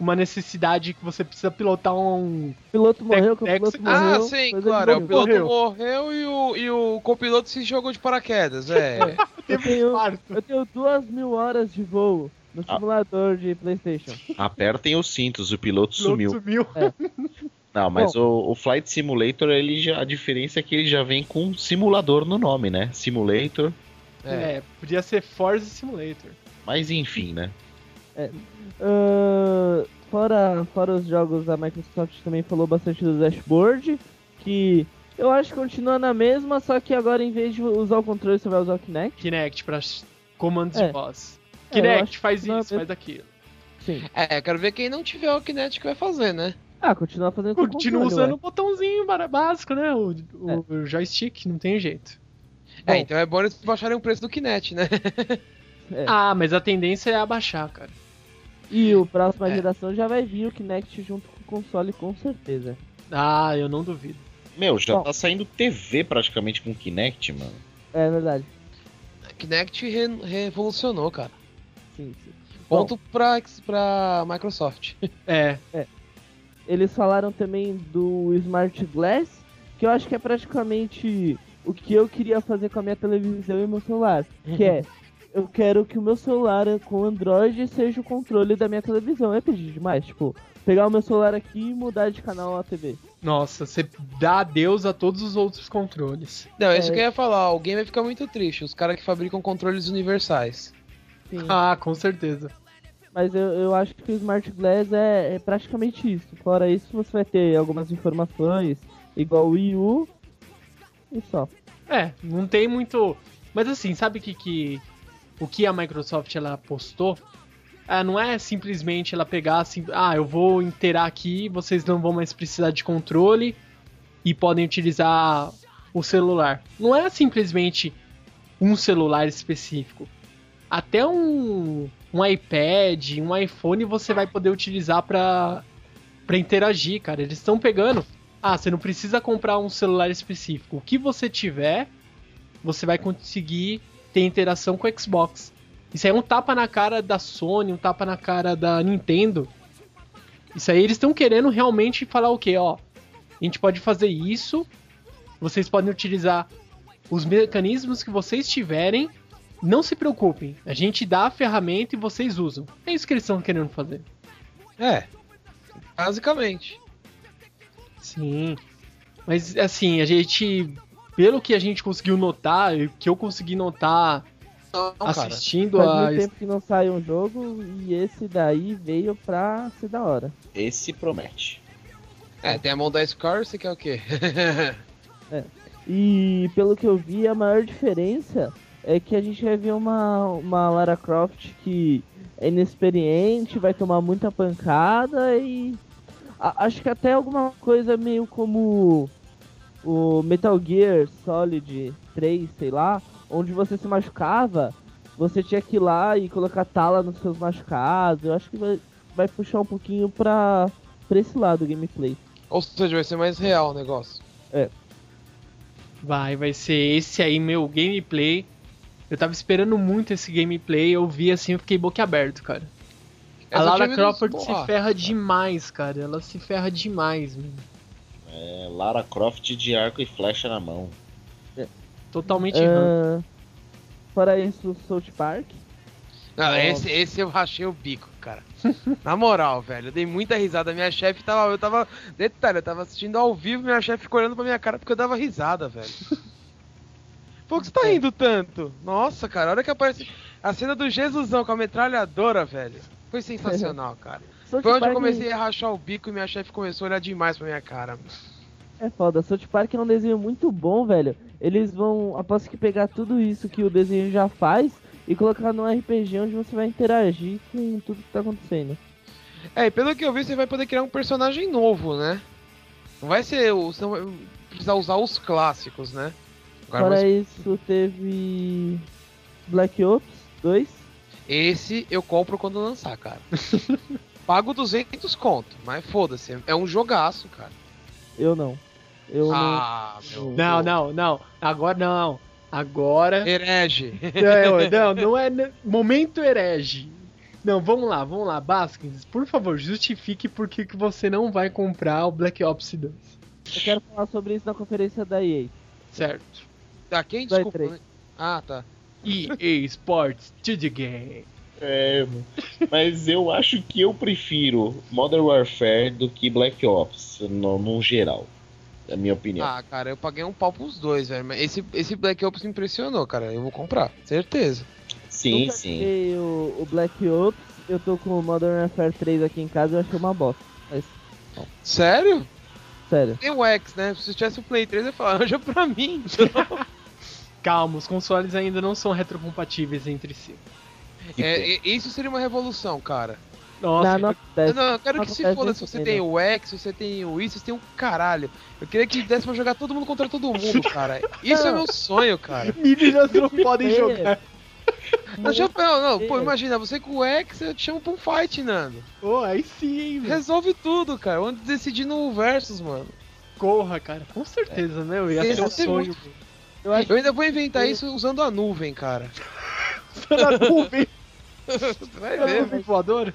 uma necessidade que você precisa pilotar um... O piloto morreu, que o piloto morreu. Ah, sim, claro. é, O piloto Morreu. morreu, e, o, e o copiloto se jogou de paraquedas. É. Eu tenho, eu tenho duas mil horas de voo no Ah. simulador de Playstation. Apertem os cintos, o piloto Piloto sumiu. sumiu. Não, mas o, o Flight Simulator, ele já, a diferença é que ele já vem com simulador no nome, né? Simulator, É. É, podia ser Forza Simulator. mas enfim, né? Ah, fora, fora os jogos, a Microsoft também falou bastante do dashboard, que eu acho que continua na mesma, só que agora em vez de usar o controle, você vai usar o Kinect. Kinect pra comandos É. de voz. É, Kinect acho faz que é isso, faz aquilo. Sim. É, quero ver quem não tiver o Kinect vai fazer, né? Ah, continua fazendo com o Continua controle, usando ué. o botãozinho básico, né? O, o joystick, não tem jeito. É, Bom. então é bom eles baixarem o preço do Kinect, né? É. Ah, mas a tendência é abaixar, cara. E o próxima É. geração já vai vir o Kinect junto com o console, com certeza. Ah, eu não duvido. Meu, já Bom. tá saindo TV praticamente com Kinect, mano. É verdade. Kinect re- revolucionou, cara. Sim, sim. Ponto pra, pra Microsoft. É, Eles falaram também do Smart Glass, que eu acho que é praticamente o que eu queria fazer com a minha televisão e meu celular. Que é, eu quero que o meu celular com Android seja o controle da minha televisão. É pedir demais, tipo, pegar o meu celular aqui e mudar de canal na TV. nossa, você dá adeus a todos os outros controles. Não, é isso É. que eu ia falar. Alguém vai ficar muito triste. Os caras que fabricam controles universais. Sim. Ah, com certeza. Mas eu, eu acho que o Smart Glass é, é praticamente isso. Fora isso, você vai ter algumas informações, igual o Wii U, e só. É, não tem muito. Mas assim, sabe que, que o que a Microsoft ela postou? Ah, não é simplesmente ela pegar assim, ah, eu vou inteirar aqui, vocês não vão mais precisar de controle e podem utilizar o celular. Não é simplesmente um celular específico. Até um, um iPad, um iPhone você vai poder utilizar para para interagir, cara. Eles estão pegando. Ah, você não precisa comprar um celular específico. O que você tiver, você vai conseguir ter interação com o Xbox. Isso aí é um tapa na cara da Sony, um tapa na cara da Nintendo. Isso aí eles estão querendo realmente falar o quê? Ó, a gente pode fazer isso. Vocês podem utilizar os mecanismos que vocês tiverem. Não se preocupem. A gente dá a ferramenta e vocês usam. É isso que eles estão querendo fazer. É. Basicamente. Sim. Mas assim, a gente. Pelo que a gente conseguiu notar, e que eu consegui notar Não, cara. assistindo Faz a. tempo que não sai um jogo e esse daí veio pra ser da hora. Esse promete. É, tem a mão da Scar, você quer o quê? E pelo que eu vi, a maior diferença é que a gente vai ver uma, uma Lara Croft que é inexperiente, vai tomar muita pancada e a- acho que até alguma coisa meio como o Metal Gear Solid 3, sei lá, onde você se machucava, você tinha que ir lá e colocar tala nos seus machucados. Eu acho que vai, vai puxar um pouquinho pra, pra esse lado o gameplay. Ou seja, vai ser mais real o negócio. Vai, vai ser esse aí, meu gameplay. Eu tava esperando muito esse gameplay, eu vi assim, eu fiquei boquiaberto, cara. Eu a Lara Crawford uns se ferra cara. demais, cara. Ela se ferra demais, mano. É Lara Croft de arco e flecha na mão. Totalmente errado. Ah, Fora isso, South Park. Não, esse, esse eu rachei o bico, cara. Na moral, velho, eu dei muita risada. Minha chefe tava. Eu tava. Detalhe, eu tava assistindo ao vivo minha chefe ficou olhando pra minha cara porque eu dava risada, velho. Pô, que você tá rindo tanto? Nossa, cara, a hora que aparece a cena do Jesusão com a metralhadora, velho. Foi sensacional, cara. South Foi onde eu Park comecei a rachar o bico e minha chefe começou a olhar demais pra minha cara. É foda. South Park é um desenho muito bom, velho. Eles vão, aposto que pegar tudo isso que o desenho já faz e colocar num RPG onde você vai interagir com tudo que tá acontecendo. É, e pelo que eu vi, você vai poder criar um personagem novo, né? Não vai ser o. Você não vai precisar usar os clássicos, né? Agora Fora você- isso, teve Black Ops 2. Esse eu compro quando lançar, cara. Pago 200 conto, mas foda-se. É um jogaço, cara. Eu não. Eu Ah, meu. Não, não, não. Agora não. Agora. Herege. Não, não, não é. Momento herege. Não, vamos lá, vamos lá. Baskins, por favor, justifique por que que você não vai comprar o Black Ops 2. não. Eu quero falar sobre isso na conferência da EA. Certo. Tá, quem? Desculpa. né? Ah, tá. EA Sports to the game. É, mas eu acho que eu prefiro Modern Warfare do que Black Ops, no, no geral. É a minha opinião. Ah, cara, eu paguei um pau pros dois, velho. Mas esse, esse Black Ops me impressionou, cara. Eu vou comprar, certeza. sim, Nunca sim. o, o Black Ops. Eu tô com o Modern Warfare 3 aqui em casa e eu achei uma bosta. Mas, Sério? sério. Tem o X, né? Se tivesse o Play 3, eu ia falar, arranja pra mim. Calma, os consoles ainda não são retrocompatíveis entre si. é, isso seria uma revolução, cara. Nossa, não, não acontece. não, eu quero Não que se foda se você tem o X, se você tem o isso, você tem um caralho. Eu queria que desse pra jogar todo mundo contra todo mundo, cara. Isso é meu sonho, cara. meninas não podem jogar. Não, não, não, pô, imagina, você com o X, eu te chamo pra um fight, Nando. Oh, aí sim, hein, velho. Resolve tudo, cara. Eu ando decidindo o versus, mano. Corra, cara. Com certeza, né? Eu ia ser um sonho. Eu acho Eu ainda vou inventar isso usando a nuvem, cara. Na nuvem, Você vai ver. nuvem voadora.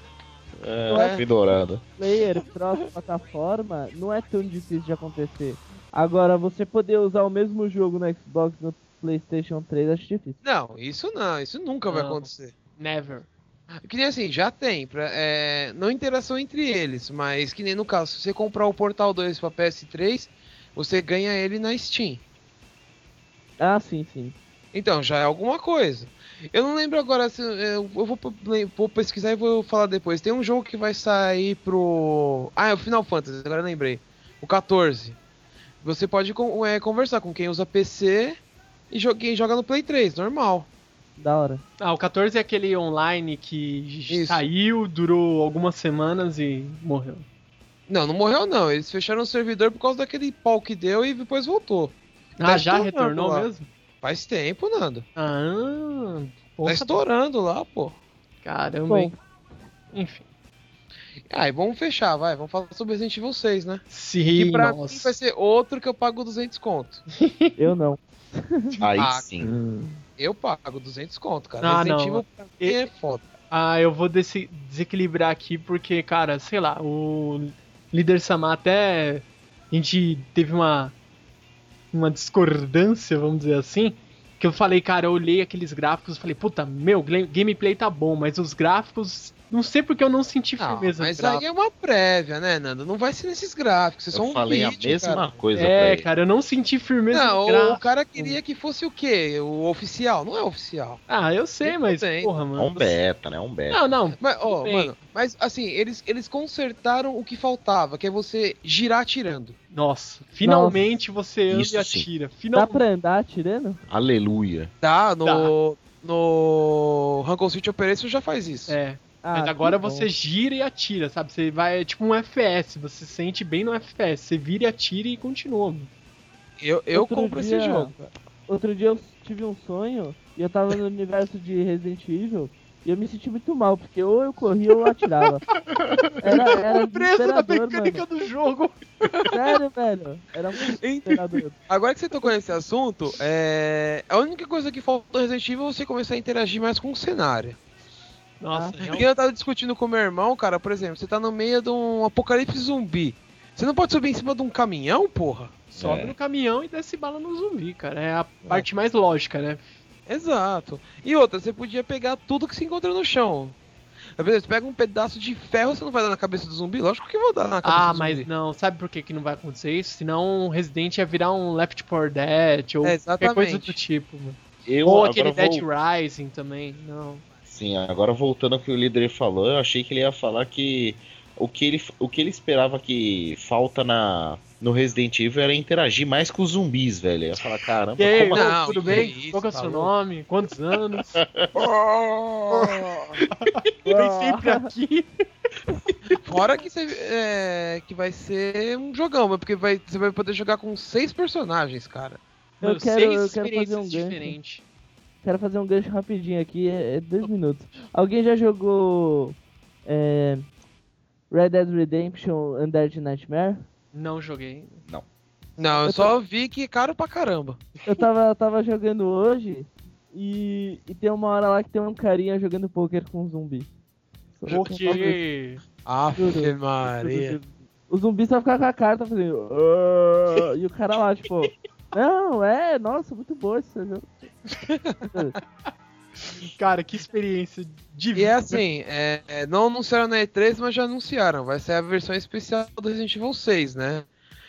É, fedorada. player cross-plataforma não é tão difícil de acontecer. Agora, você poder usar o mesmo jogo no Xbox e no PlayStation 3 acho difícil. Não, isso não, isso nunca vai Não. acontecer. Never. Que nem assim, já tem, pra, é, não interação entre eles, mas que nem no caso, se você comprar o Portal 2 pra PS3, você ganha ele na Steam. Ah, sim, sim. Então, já é alguma coisa. Eu não lembro agora se. Eu eu vou, vou pesquisar e vou falar depois. Tem um jogo que vai sair pro. Ah, é o Final Fantasy, agora eu lembrei. O 14. Você pode é, conversar com quem usa PC e quem joga no Play 3, normal. Da hora. Ah, o 14 é aquele online que Isso. saiu, durou algumas semanas e morreu. Não, não morreu não. Eles fecharam o servidor por causa daquele pau que deu e depois voltou. Ah, Tá já retornou lá. mesmo? Faz tempo, Nando. Ah, Tá porra, estourando lá, pô. caramba, Bom, hein? Enfim. Ah, e vamos fechar, vai. Vamos falar sobre Resident Evil 6, né? Sim, E pra mim nossa. vai ser outro que eu pago 200 conto. eu não. Aí Ah, sim. Eu pago 200 conto, cara. Ah, Resident não. Evil pra mim E- é foda. Ah, eu vou desse- desequilibrar aqui porque, cara, sei lá, o líder Samar até a gente teve uma uma discordância, vamos dizer assim, que eu falei, cara, eu olhei aqueles gráficos e falei, puta, meu, gameplay tá bom, mas os gráficos, não sei porque eu não senti Não, firmeza mas nos gráficos. aí é uma prévia, né, Nando? Não vai ser nesses gráficos. É só Eu um falei a vídeo, mesma cara. coisa É, cara, eu não senti firmeza Não, no o cara queria que fosse o quê? O oficial. Não é oficial. Ah, eu sei, mas, bem. porra, É mano. um beta, né? É um beta. Não, não, Mas, ó, bem. mano, mas assim, eles, eles consertaram o que faltava, que é você girar atirando. nossa, finalmente você anda Isso e atira. Dá Finalmente. pra andar atirando? Aleluia. Tá, no. No Rankle City Operation já faz isso. É. Ah, Mas agora bom. você gira e atira, sabe? Você vai, é tipo um FPS, você se sente bem no FPS. Você vira e atira e continua. Eu, eu Outro compro dia- esse jogo. Outro dia eu tive um sonho e eu tava no universo de Resident Evil e eu me senti muito mal, porque ou eu corria ou eu atirava. Era, era Preso na desesperador, mecânica mano. do jogo. Sério, velho. Era muito desesperador. Agora que você tocou nesse assunto, é... a única coisa que faltou no Resident Evil é você começar a interagir mais com o cenário. Nossa, Ah. é um- eu tava discutindo com meu irmão, cara, por exemplo, você tá no meio de um apocalipse zumbi. Você não pode subir em cima de um caminhão, porra? sobe É. no caminhão e desce bala no zumbi, cara. É a parte mais lógica, né? Exato. E outra, você podia pegar tudo que se encontra no chão. Às vezes, você pega um pedaço de ferro, você não vai dar na cabeça do zumbi? Lógico que eu vou dar na cabeça Ah, do mas zumbi. não, sabe por que, que não vai acontecer isso? Senão o Resident ia virar um Left 4 Dead ou É, qualquer coisa exatamente. do tipo, mano. Eu Ou aquele Dead vou... Rising também, não. Sim, agora voltando ao que o líder falou, eu achei que ele ia falar que o que ele, o que ele esperava que falta na, no Resident Evil era interagir mais com os zumbis, velho. Eu ia falar, caramba, E aí, como Não, tudo que bem? isso, Qual que é o seu nome? Quantos anos? Vem sempre aqui. Fora que, você, é, que vai ser um jogão, porque vai, você vai poder jogar com seis personagens, cara. Eu Mano, quero- seis eu quero fazer experiências um gancho. Quero fazer um gancho rapidinho aqui, é, é dois minutos. Alguém já jogou é, Red Dead Redemption Undead Nightmare? Não joguei. Não, eu, Eu só vi que é caro pra caramba. Eu tava, tava jogando hoje e, e tem uma hora lá que tem um carinha jogando poker com um zumbi. Porque. Aff, Juro. Maria. O zumbi só fica com a carta fazendo. "Ah", e o cara lá, tipo. Não, é, nossa, muito bom esse jogo. Cara, que experiência de E é assim, é, é, não anunciaram na E3, mas já anunciaram. Vai ser a versão especial do Resident Evil 6, né?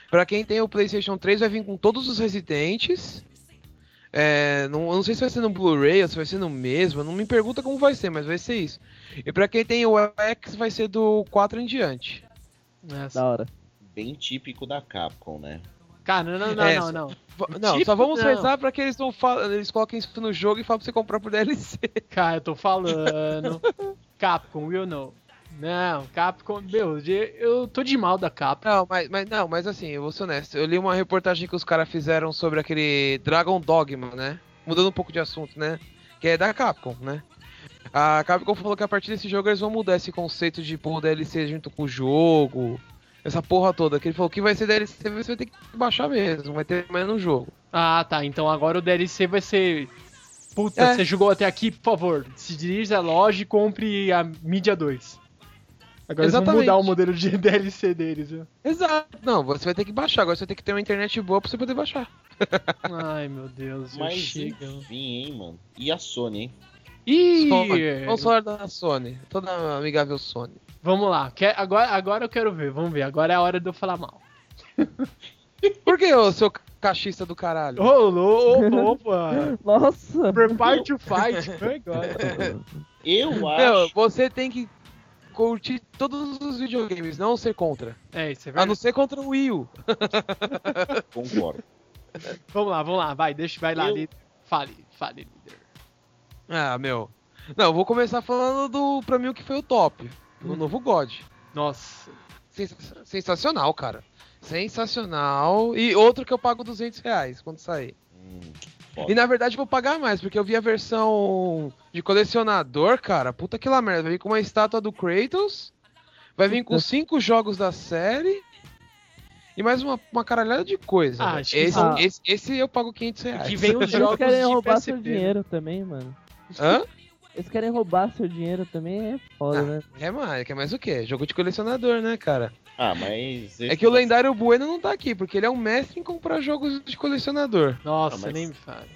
Pra quem tem o PlayStation 3, vai vir com todos os residentes. É, não, eu não sei se vai ser no Blu-ray ou se vai ser no mesmo. Não me pergunta como vai ser, mas vai ser isso. E pra quem tem o X, vai ser do 4 em diante. Essa. Da hora. bem típico da Capcom, né? Cara, não, não, É, não, não. Não, Tipo, só vamos não. rezar pra que eles não fa- eles coloquem isso no jogo e falem pra você comprar por DLC. Cara, eu tô falando. Capcom, will know. Não, Capcom, meu, eu tô de mal da Capcom. Não, mas, mas não, mas assim, eu vou ser honesto. Eu li uma reportagem que os caras fizeram sobre aquele Dragon Dogma, né? Mudando um pouco de assunto, né? Que é da Capcom, né? A Capcom falou que a partir desse jogo eles vão mudar esse conceito de pôr DLC junto com o jogo. Essa porra toda. Que ele falou que vai ser DLC, você vai ter que baixar mesmo, vai ter mais no jogo. Ah, tá. Então agora o DLC vai ser. Puta, É. você jogou até aqui, por favor, se dirija à loja e compre a mídia 2. Agora eles vão Exatamente. mudar o modelo de DLC deles, viu? Exato. Não, você vai ter que baixar. Agora você vai ter que ter uma internet boa pra você poder baixar. Ai, meu Deus, Mas chega. enfim, hein, mano. E a Sony, hein? Ih, Sony. Vamos falar da Sony. Toda amigável Sony. Vamos lá. Quer- agora, agora eu quero ver, vamos ver. Agora é a hora de eu falar mal. Por que, ô seu cachista do caralho? Ô, louco, opa! Nossa! Prepare to fight. Foi agora. Eu Meu, acho. você tem que curtir todos os videogames, não ser contra. É, isso é A verdade. não ser contra o Wii U. Concordo. Vamos lá, vamos lá. Vai, deixa, vai lá. Eu- líder. Fale, fale, líder. Ah, meu. Não, eu vou começar falando do, pra mim, o que foi o top. O novo God. Nossa. Sens- sensacional, cara. Sensacional. E outro que eu pago 200 reais quando sair. Hum, E na verdade vou pagar mais, porque eu vi a versão de colecionador, cara. Puta que lá merda. Vai vir com uma estátua do Kratos. Vai vir com cinco jogos da série. E mais uma, uma caralhada de coisa. Ah, esse, são- esse, esse eu pago 500 reais. Que vem os Eles jogos querem de roubar PSP, seu né? dinheiro também, mano. Hã? Eles querem roubar seu dinheiro também, é foda, Ah, né? É mais, quer mais o quê? Jogo de colecionador, né, cara? Ah, mas. É que o lendário Bueno não tá aqui, porque ele é um mestre em comprar jogos de colecionador. Nossa, Ah, mas- nem me fale.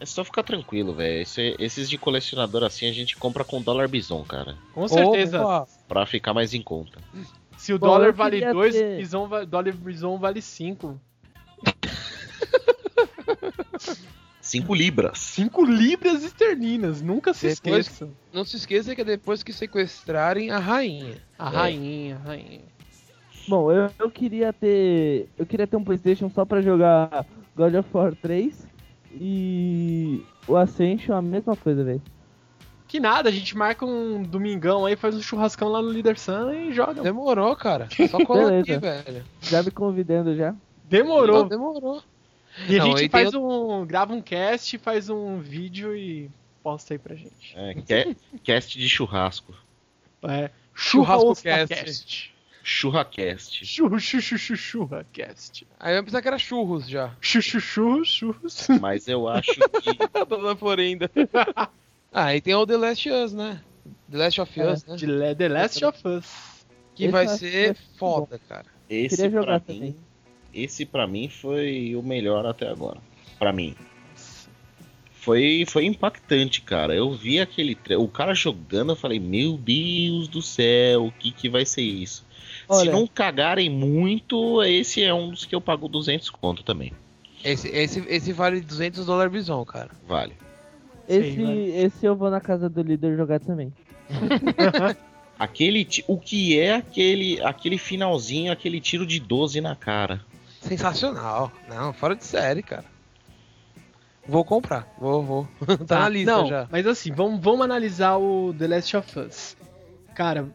É só ficar tranquilo, velho. Esse- Esses de colecionador assim a gente compra com dólar bison, cara. Com certeza. Opa! Pra ficar mais em conta. Se o Bom, dólar vale queria 2, ter- bison, dólar bison vale 5. 5 libras. 5 libras esterlinas, nunca se Depois- esqueça. Não se esqueça que é depois que sequestrarem a rainha. A É. rainha, a rainha. Bom, eu, eu queria ter. Eu queria ter um Playstation só pra jogar God of War 3 e o Ascension a mesma coisa, velho. Que nada, a gente marca um domingão aí, faz um churrascão lá no Líder Sun e joga. Demorou, cara. Só cola aqui, velho. Já me convidando já. Demorou. Não, demorou. E a Não, gente e faz um. grava um cast, faz um vídeo e posta aí pra gente. É, ca- cast de churrasco. É. Churrasco Churrascast. Churracast. Churro, chu, chu, chu, churracast. Aí eu ia pensar que era churros já. Chu, chu, churros, churros. Mas eu acho que. Dona Florinda. ah, e tem o The Last Us, né? The Last of É, Us, né? De Le- The Last of Us. Que Esse vai ser ser foda, cara. Esse Queria pra jogar mim. também. Esse pra mim foi o melhor até agora. Pra mim. Foi, foi impactante, cara. Eu vi aquele. O cara jogando, eu falei, meu Deus do céu, o que, que vai ser isso? Se Olha. não cagarem muito, esse é um dos que eu pago 200 conto também. Esse, esse, esse vale 200 dólares bison, cara. Vale. Esse, Sim, esse eu vou na casa do líder jogar também. Aquele. O que é aquele, aquele finalzinho, aquele tiro de 12 na cara? Sensacional. Não, fora de série, cara. Vou comprar. Vou, vou. tá na lista não, já. Mas assim, vamos, vamos analisar o The Last of Us. Cara,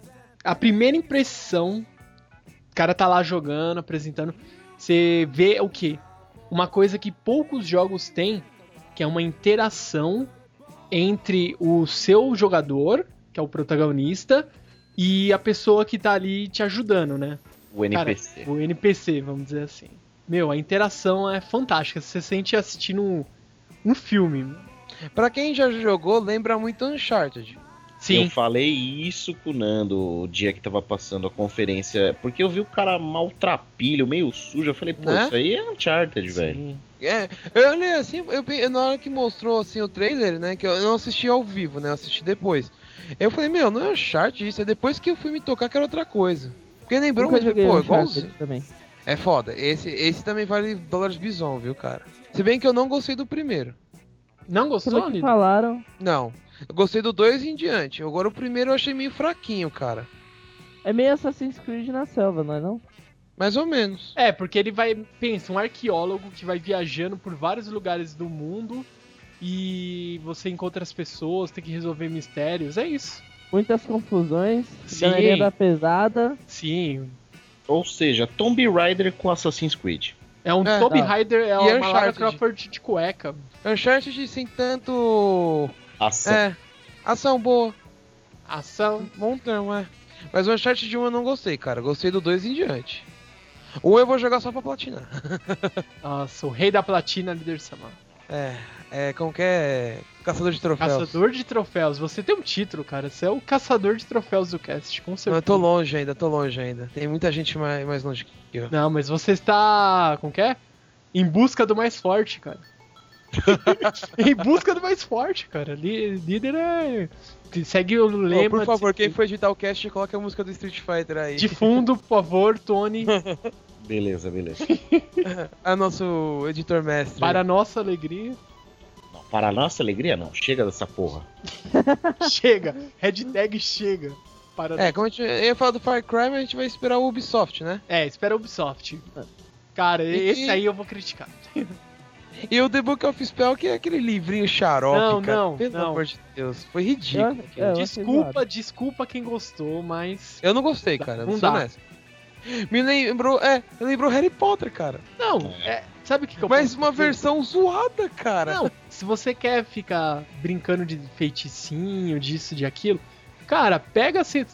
a primeira impressão, o cara tá lá jogando, apresentando, você vê o quê? Uma coisa que poucos jogos têm, que é uma interação entre o seu jogador, que é o protagonista, e a pessoa que tá ali te ajudando, né? O NPC. O NPC, vamos dizer assim. Meu, a interação é fantástica. Você sente assistindo um, um filme. Pra quem já jogou, lembra muito Uncharted. Eu falei isso com o Nando o dia que tava passando a conferência, porque eu vi o cara maltrapilho, meio sujo. Eu falei, pô, Né? isso aí é Uncharted, velho. Sim. É, eu olhei assim, eu, na hora que mostrou assim o trailer, né? Que eu não assisti ao vivo, né? Eu assisti depois. Eu falei, meu, não é Uncharted isso, é depois que eu fui me tocar que era outra coisa. Porque lembrou, mas, pô, igualzinho. também. É foda. Esse, esse também vale dólares bison, viu, cara? Se bem que eu não gostei do primeiro. Não gostou, Pelo falaram, Não. Eu gostei do 2 em diante. Agora o primeiro eu achei meio fraquinho, cara. é meio Assassin's Creed na selva, não é não? Mais ou menos. É, porque ele vai. Pensa, um arqueólogo que vai viajando por vários lugares do mundo e você encontra as pessoas, tem que resolver mistérios. É isso. Muitas confusões, Sim. galerinha da pesada. Sim. Ou seja, Tomb Raider com Assassin's Creed. É um É, Tomb. Raider, é E uma Lara Uncharted? Crawford de cueca. Uncharted sem tanto. Ação. É. Ação boa. Ação. Bom termo, é. Mas o Uncharted 1 eu não gostei, cara. Gostei do 2 em diante. Ou eu vou jogar só pra platinar. Nossa, o rei da platina, líder Sama. É. É, como que é? Caçador de troféus. Caçador de troféus. Você tem um título, cara. Você é o caçador de troféus do cast, com Não, certeza. eu tô longe ainda, tô longe ainda. Tem muita gente mais, mais longe que eu. Não, mas você está. Como que é? Em busca do mais forte, cara. em busca do mais forte, cara. Lí- Líder é. Segue o lema. por favor, de, quem for editar o cast, coloca a música do Street Fighter aí. de fundo, por favor, Tony. Beleza, beleza. É nosso editor mestre. para nossa alegria. Para a nossa alegria, não. Chega dessa porra. Chega. Hashtag chega. Para É, como a gente ia falar do Far Cry, a gente vai esperar o Ubisoft, né? É, espera a Ubisoft. Cara, E- esse aí eu vou criticar. E o The Book of Spell, que é aquele livrinho xarope, Não, cara. não, Pelo não. amor de Deus. Foi ridículo. Desculpa, desculpa quem gostou, mas. Eu não gostei, cara. Não Não sou dá. Me lembrou, é, me lembrou Harry Potter, cara. Não, é, sabe o que, que eu Mas uma versão zoada, cara. Não, se você quer ficar brincando de feiticinho, disso, de aquilo, cara, pega se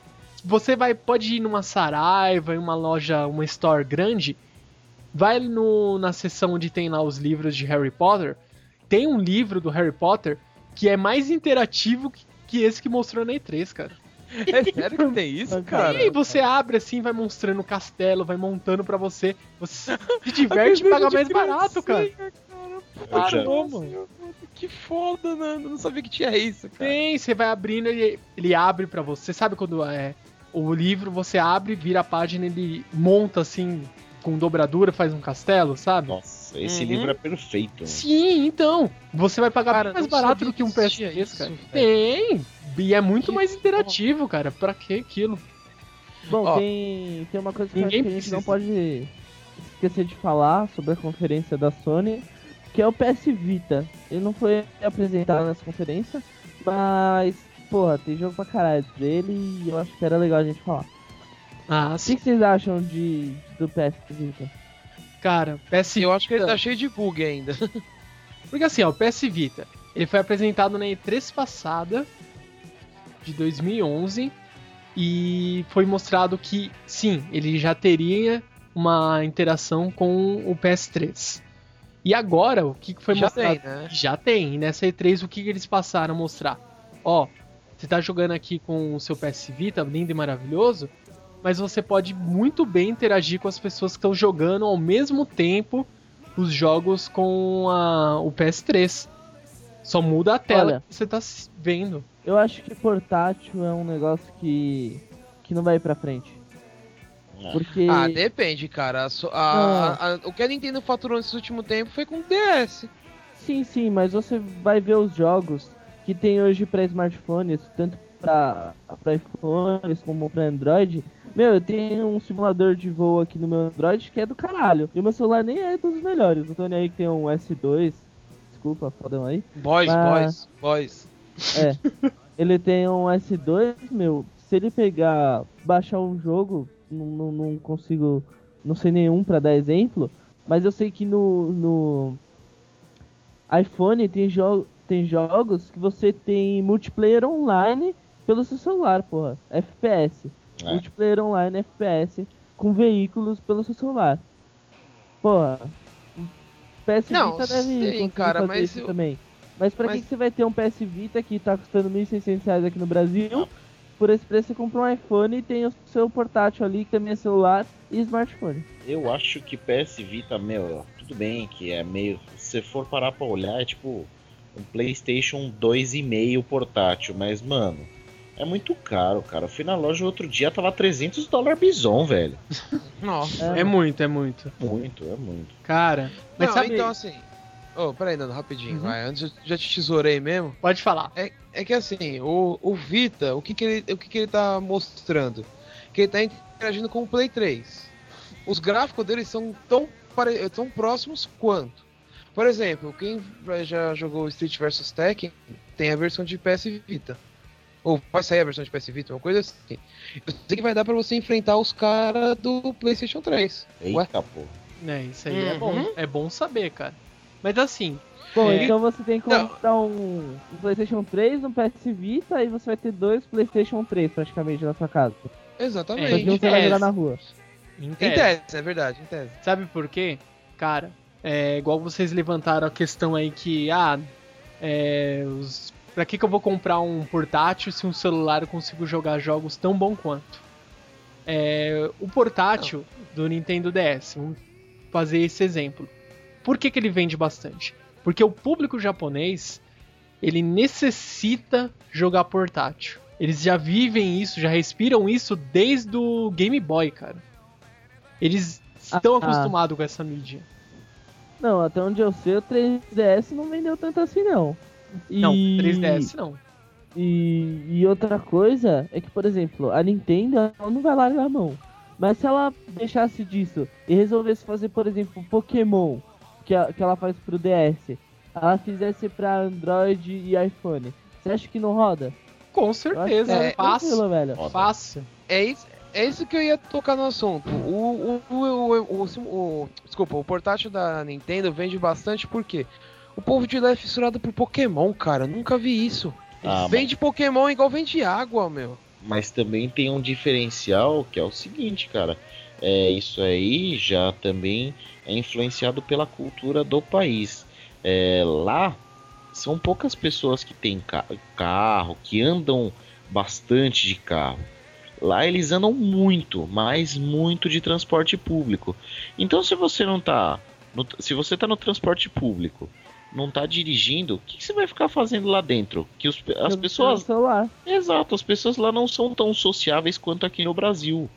você vai pode ir numa Saraiva, em uma loja, uma store grande, vai no, na seção onde tem lá os livros de Harry Potter, tem um livro do Harry Potter que é mais interativo que, que esse que mostrou na E3, cara. É sério que tem isso, cara? e aí você abre assim, vai mostrando o castelo, vai montando pra você, você se diverte e paga de mais barato, cara. cara. Parou, mano. Que foda, Nando. Eu não sabia que tinha isso, cara. Tem, você vai abrindo, ele, ele abre pra você. Sabe quando é o livro, você abre, vira a página, ele monta assim, com dobradura, faz um castelo, sabe? Nossa, esse Uhum. livro é perfeito. né? Sim, então. Você vai pagar Cara, mais barato do que um que existia PS3, isso, cara. Tem. E é muito Que mais interativo, cara. Pra que aquilo? Bom, Ó, tem, tem uma coisa que, que a gente não pode esquecer de falar sobre a conferência da Sony, que é o PS Vita. Ele não foi apresentado nessa conferência, mas, porra, tem jogo pra caralho dele e eu acho que era legal a gente falar. Ah, O sim. que, que vocês acham de, do PS Vita? Cara, PS Eu acho que ele tá cheio de bug ainda. Porque assim, ó, o PS Vita, ele foi apresentado na E3 passada, de 2011, e foi mostrado que, sim, ele já teria uma interação com o PS3. E agora, o que foi Já mostrado? tem, né? Já tem. E nessa E3, o que, que eles passaram a mostrar? Ó, você tá jogando aqui com o seu PS Vita, lindo e maravilhoso, mas você pode muito bem interagir com as pessoas que estão jogando ao mesmo tempo os jogos com a- o PS3. Só muda a tela Olha. que você tá vendo. Eu acho que portátil é um negócio que. que não vai pra frente. É. Porque. Ah, depende, cara. A so- a- a- a- o que a Nintendo faturou nesse último tempo foi com o DS. Sim, sim, mas você vai ver os jogos que tem hoje pra smartphones, tanto pra, pra iPhones como pra Android. Meu, eu tenho um simulador de voo aqui no meu Android que é do caralho. E o meu celular nem é dos melhores. O Tony aí que tem um S2. Desculpa, fodão aí. Boys, Ah. boys, boys. É. ele tem um S2, meu. Se ele pegar, baixar um jogo, não, não, não consigo. Não sei nenhum pra dar exemplo. Mas eu sei que no, no iPhone tem, jo tem jogos que você tem multiplayer online pelo seu celular, porra. FPS. É. Multiplayer online FPS com veículos pelo seu celular. Porra. PS Não, Vita deve sim, cara, mas eu- também. Mas pra mas- que, você vai ter um PS Vita que tá custando 1.600 reais aqui no Brasil? Por esse preço você compra um iPhone e tem o seu portátil ali que também é celular e smartphone. Eu acho que PS Vita, meu, tudo bem que é meio. Se for parar pra olhar, é tipo um PlayStation 2,5 portátil, mas, mano, é muito caro, cara. Eu fui na loja outro dia, tava 300 dólares bison, velho. Nossa. É, É muito, é muito. Muito, é muito. Cara, mas Não, sabe... então assim. Ô, peraí, Nando, rapidinho, Uhum. vai. Antes eu já te tesourei mesmo. Pode falar. É, é que assim, o, o Vita, o que que, ele, o que que ele tá mostrando? Que ele tá interagindo com o Play 3. Os gráficos dele são tão, pare- tão próximos quanto. Por exemplo, quem já jogou Street vs Tekken tem a versão de PS Vita. Ou vai sair a versão de PS Vita, uma coisa assim. Eu sei que vai dar pra você enfrentar os caras do PlayStation 3. Ué? Eita, porra. É, isso aí é Uhum. bom. É bom saber, cara. Mas assim, Bom, É. então você tem que comprar um, um PlayStation 3, um PS Vita e você vai ter dois PlayStation 3 praticamente na sua casa. Exatamente. que É, um você vai é. jogar na rua. em Em tese, tese, é verdade, em tese. sabe por quê? Cara, é igual vocês levantaram a questão aí que, ah, é, os, pra que, que eu vou comprar um portátil se um celular eu consigo jogar jogos tão bom quanto? É, o portátil do Nintendo DS, vamos fazer esse exemplo. Por que, que ele vende bastante? Porque o público japonês ele necessita jogar portátil. Eles já vivem isso, já respiram isso desde o Game Boy, cara. Eles estão Ah. acostumados com essa mídia. Não, até onde eu sei, o 3DS não vendeu tanto assim, não. E... Não, 3DS não. E, e outra coisa é que, por exemplo, a Nintendo ela não vai largar a mão. Mas se ela deixasse disso e resolvesse fazer, por exemplo, Pokémon, que, a- que ela faz pro DS, ela fizesse pra Android e iPhone, você acha que não roda? Com certeza, é fácil. Fácil. É isso, é isso que eu ia tocar no assunto. O, o, o, o, o- o- desculpa, o portátil da Nintendo vende bastante porque o povo de lá é fissurado por Pokémon, cara. Nunca vi isso. Ah, vende Pokémon igual vende água, meu. Mas também tem um diferencial que é o seguinte, cara. É, isso aí já também é influenciado pela cultura do país. É, lá são poucas pessoas que têm ca- carro, que andam bastante de carro. Lá eles andam muito, mas muito de transporte público. Então se você não tá. no- se você tá no transporte público, não tá dirigindo, o que, que você vai ficar fazendo lá dentro? Que os- as Jogando pessoas celular. Exato, as pessoas lá não são tão sociáveis quanto aqui no Brasil.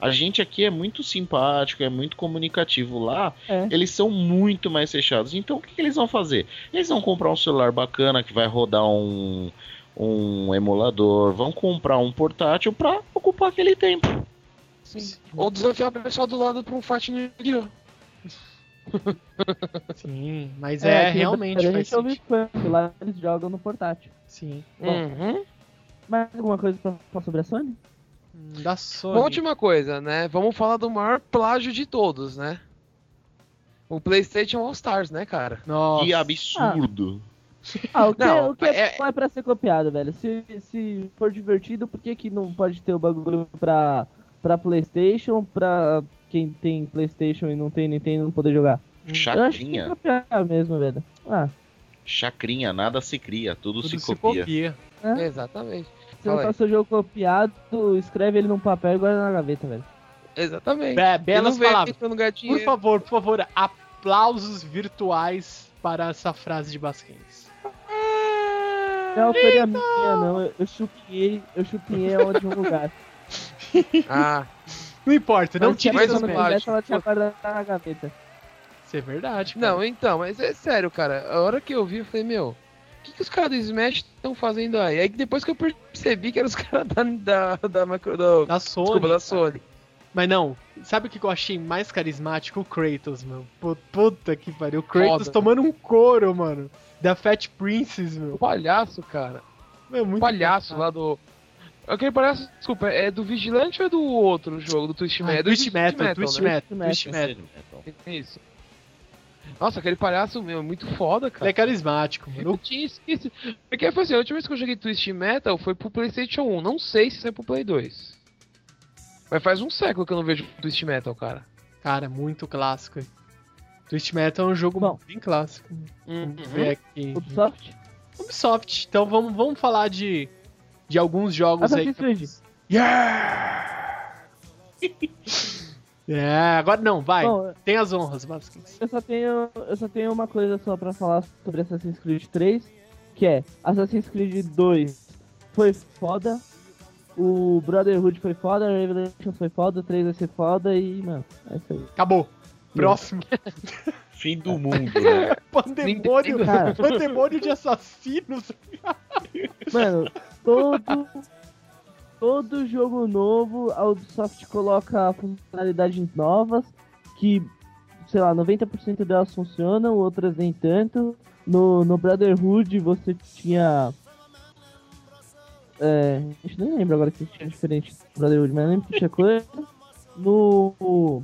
A gente aqui é muito simpático, é muito comunicativo. Lá, É. eles são muito mais fechados. Então, o que, que eles vão fazer? Eles vão comprar um celular bacana que vai rodar um, um emulador, vão comprar um portátil pra ocupar aquele tempo. Sim. Ou desafiar o pessoal do lado pra um fight no! Sim, mas é, no realmente faz gente ouve sentido. funk, lá eles jogam no portátil. Sim. Bom, Uhum. mais alguma coisa pra falar sobre a Sony? Hum, Da Sony. Uma última coisa, né? Vamos falar do maior plágio de todos, né? O PlayStation All Stars, né, cara? Nossa. Que absurdo. Ah, o que, Não, o que é, é- não é pra ser copiado, velho? Se, se for divertido, por que, que não pode ter o bagulho pra, pra Playstation, pra quem tem Playstation e não tem Nintendo não poder jogar? Eu acho que Chacrinha, copiar mesmo, velho. Ah, chacrinha, nada se cria, tudo, Tudo se copia. É? Exatamente. se não tá seu jogo copiado, escreve ele num papel e guarda na gaveta, velho. Exatamente. Be belas palavras. Por favor, por favor, aplausos virtuais para essa frase de Basquens. Não é autoria minha, não. Eu, eu chupinhei, eu chupinhei ela de um lugar. Ah, Não importa, não Mas se tire a mais um quisesse, ela tinha guardado na gaveta. Isso é verdade. cara. não, então, mas é sério, cara. A hora que eu vi, eu falei, meu, o que, que os caras do Smash estão fazendo aí? Aí depois que eu percebi que eram os caras da, da, da, macro, da, Da Sony. desculpa, da Sony. Mas não, sabe o que eu achei mais carismático? O Kratos. Pu- Puta que pariu. O Kratos Foda, tomando um couro, mano. Da Fat Princess, O meu. palhaço, cara. Meu, O muito palhaço engraçado. lá do. Aquele palhaço, desculpa, é do Vigilante ou é do outro jogo, do Twist Ah, Metal? É do Twist Metal, Twist né? Metal, Twist Metal. Metal. Isso. Nossa, aquele palhaço, meu, é muito foda, Ele é cara. carismático, Eu mano. tinha esquecido. Porque foi assim, a última vez que eu joguei Twist Metal foi pro PlayStation 1. Não sei se sai pro Play 2. Mas faz um século que eu não vejo Twist Metal, cara. Cara, muito clássico. Twist Metal é um jogo Bom. bem clássico. Uhum. Vamos ver aqui. Ubisoft? Ubisoft. Então vamos, vamos falar de, de alguns jogos aí. Assassin's Creed. Yeah! é, agora não, vai. Bom, Tem as honras, Vasquez. eu só tenho, eu só tenho uma coisa só pra falar sobre Assassin's Creed 3, que é Assassin's Creed 2 foi foda, o Brotherhood foi foda, o Revelations foi foda, o 3 vai ser foda e, mano, é isso aí. Acabou. Próximo. Fim do mundo, né? Pandemônio, Cara. pandemônio de assassinos. Mano, todo todo jogo novo, a Ubisoft coloca funcionalidades novas que, sei lá, 90% delas funcionam, outras nem tanto. No, no Brotherhood você tinha. É, a gente nem lembra agora que tinha diferente do Brotherhood, mas lembro que tinha coisa. No.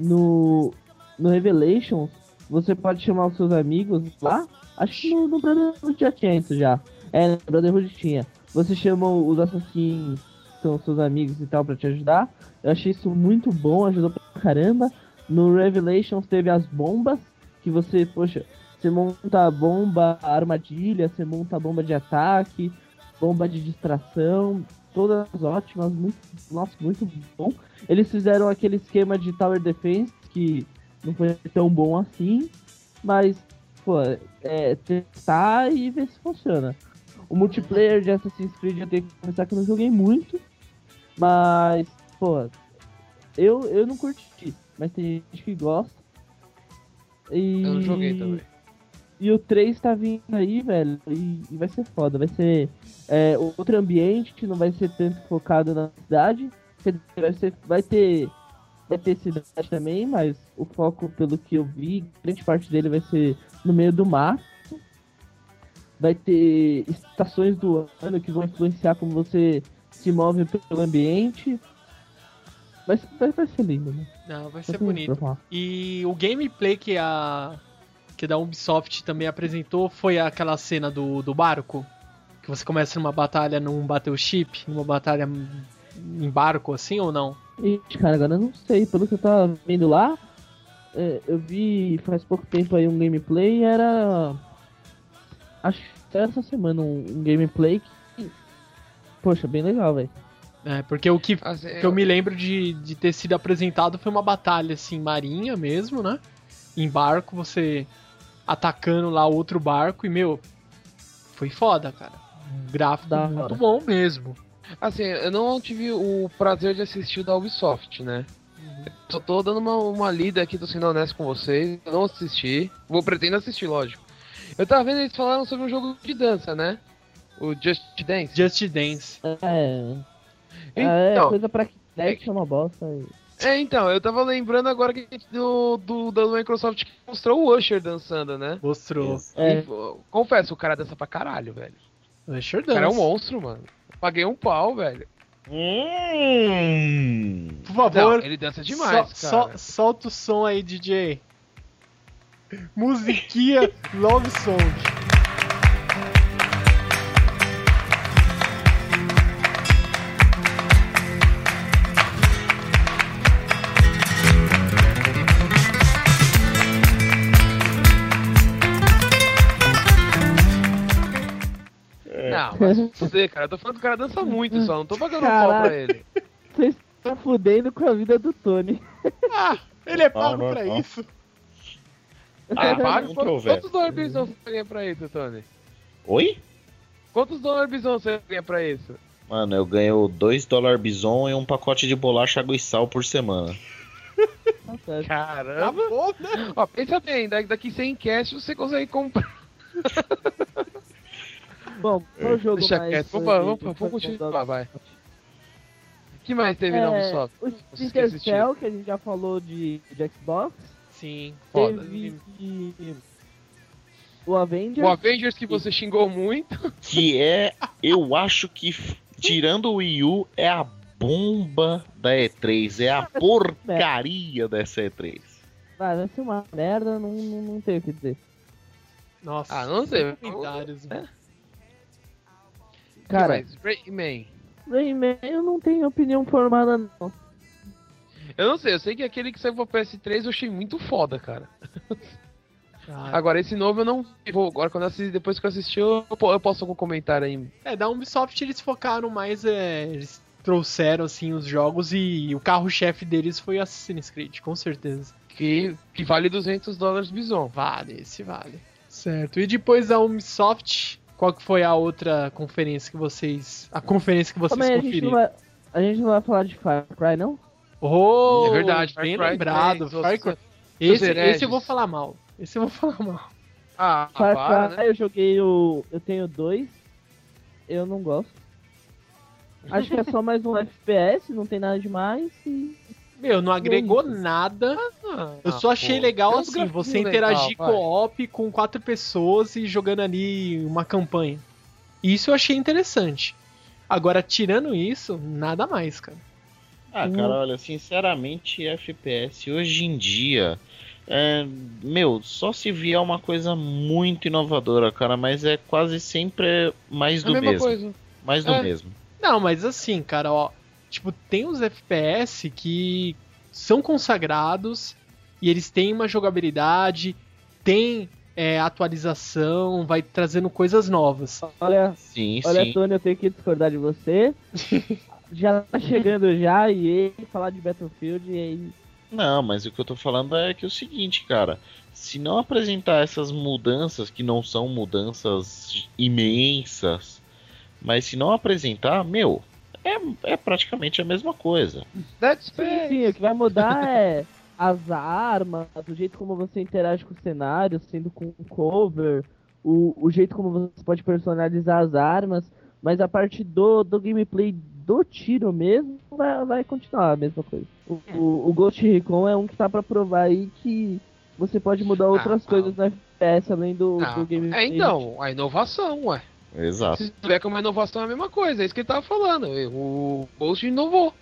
No. No Revelations, você pode chamar os seus amigos lá. Acho que no, no Brotherhood já tinha isso já. É, no Brotherhood tinha. Você chama os assassinos, são seus amigos e tal, pra te ajudar. Eu achei isso muito bom, ajudou pra caramba. No Revelations teve as bombas, que você, poxa, você monta a bomba, a armadilha, você monta a bomba de ataque, bomba de distração, todas ótimas, muito, nossa, muito bom. Eles fizeram aquele esquema de Tower Defense, que não foi tão bom assim, mas, pô, é testar e ver se funciona. O multiplayer de Assassin's Creed eu tenho que confessar que eu não joguei muito, mas, pô, eu, eu não curti, mas tem gente que gosta. E... Eu não joguei também. E o 3 tá vindo aí, velho, e, e vai ser foda. Vai ser é, outro ambiente, que não vai ser tanto focado na cidade. Vai, ser, vai ter vai ter cidade também, mas o foco, pelo que eu vi, grande parte dele vai ser no meio do mar. Vai ter estações do ano que vão influenciar como você se move pelo ambiente. Vai, vai, vai ser lindo, né? Não, vai Vai ser bonito. E o gameplay que a que da Ubisoft também apresentou foi aquela cena do, do barco. Que você começa numa batalha num battleship, numa batalha em barco assim ou não? Ixi, cara, agora eu não sei. Pelo que eu tava vendo lá, é, eu vi faz pouco tempo aí um gameplay era. Acho que era essa semana um, um gameplay que. Poxa, bem legal, velho. É, porque o que, Assim, que eu me lembro de, de ter sido apresentado foi uma batalha assim, marinha mesmo, né? Em barco, você atacando lá outro barco e, meu, foi foda, cara. Um gráfico Da muito hora. bom mesmo. Assim, eu não tive o prazer de assistir o da Ubisoft, né? Só tô dando uma, uma lida aqui, tô sendo honesto com vocês. Eu não assisti. Vou pretendo assistir, lógico. Eu tava vendo eles falaram sobre um jogo de dança, né? O Just Dance. Just Dance. É. é Então, coisa pra Kinect é uma bosta. é, então, eu tava lembrando agora que do, do, da Microsoft que mostrou o Usher dançando, né? Mostrou. É, E, confesso, o cara dança pra caralho, velho. Usher O cara é um monstro, mano. Paguei um pau, velho. Hum. Por Não, favor, ele dança demais, só- cara. só- solta o som aí, DJ. Musiquinha Love Song. Não, mas fuder, cara. Eu tô falando que o cara dança muito só. Não tô pagando pau pra ele. Vocês estão fudendo com a vida do Tony. Ah, ele é pago não, pra não. isso. Ah, Paga não que houver. quantos dólares eu paguei pra isso, Tony? Oi? Quantos dólares bison você ganha pra isso? Mano, eu ganho 2 dólares bison e um pacote de bolacha água e sal por semana. Tá. Caramba! Acabou, né? Ó, pensa bem, daqui, 100 cash você consegue comprar. Bom, qual o jogo Deixa mais... quieto, vamos, eh, vamos, continuar, vai. O que mais teve na É, Ubisoft? o Splinter. Cell, que a gente já falou de, de Xbox. Sim, foda. Teve o Avengers. O Avengers que você xingou muito. Que é, eu acho que, tirando o Wii U, é a bomba da E3. É a porcaria dessa E3. Ah, vai ser uma merda, não, não, não tenho o que dizer. Nossa, Ah, não sei. comentários. É. Cara, Rayman. Rayman eu não tenho opinião formada não. Eu não sei, eu sei que aquele que saiu pra PS3 eu achei muito foda, cara. Ah, Agora, esse novo eu não vou. Agora, quando eu assisti, depois que eu assisti, eu, eu posso algum comentário aí. É, da Ubisoft eles focaram mais, é, eles trouxeram assim os jogos e o carro-chefe deles foi Assassin's Creed, com certeza. Que, que vale 200 dólares bison. Vale, esse vale. Certo. E depois da Ubisoft, qual que foi a outra conferência que vocês, a conferência que vocês Também a gente, conferiram? vai, a gente não vai falar de Far Cry, não? Oh, É verdade, bem Far Cry lembrado. tem, Far os- Cry. Esse, esse eu vou falar mal. Esse eu vou falar mal. Ah, Far para, né? eu joguei o. Eu tenho dois. Eu não gosto. Acho que é só mais um FPS, não tem nada demais. E... Meu, não agregou isso. nada. Ah, Eu só achei pô. legal Tem assim, você interagir co-op com quatro pessoas e jogando ali uma campanha. Isso eu achei interessante. Agora, tirando isso, nada mais, cara. Ah, cara, olha, sinceramente, FPS hoje em dia. É, meu, só se vier uma coisa muito inovadora, cara, mas é quase sempre mais É a do mesma mesmo. coisa. Mais do É. mesmo. Não, mas assim, cara, ó. Tipo, tem os FPS que são consagrados e eles têm uma jogabilidade, tem é, atualização, vai trazendo coisas novas. Olha, Sim, olha, sim. Tony, eu tenho que discordar de você. já tá chegando já e falar de Battlefield e aí. Não, mas o que eu tô falando é que é o seguinte, cara. Se não apresentar essas mudanças, que não são mudanças imensas, mas se não apresentar, meu, é, é praticamente a mesma coisa. Dead Sim, sim, o que vai mudar é as armas, o jeito como você interage com o cenário, sendo com cover, o, o jeito como você pode personalizar as armas, mas a parte do, do gameplay do tiro mesmo vai, vai continuar a mesma coisa. O, o, o Ghost Recon é um que tá pra provar aí que você pode mudar outras Ah, coisas no FPS além do, Não, do gameplay. é então, a inovação, ué. Exato. Se tiver como inovação é a mesma coisa, é isso que ele tava falando. O Ghost inovou.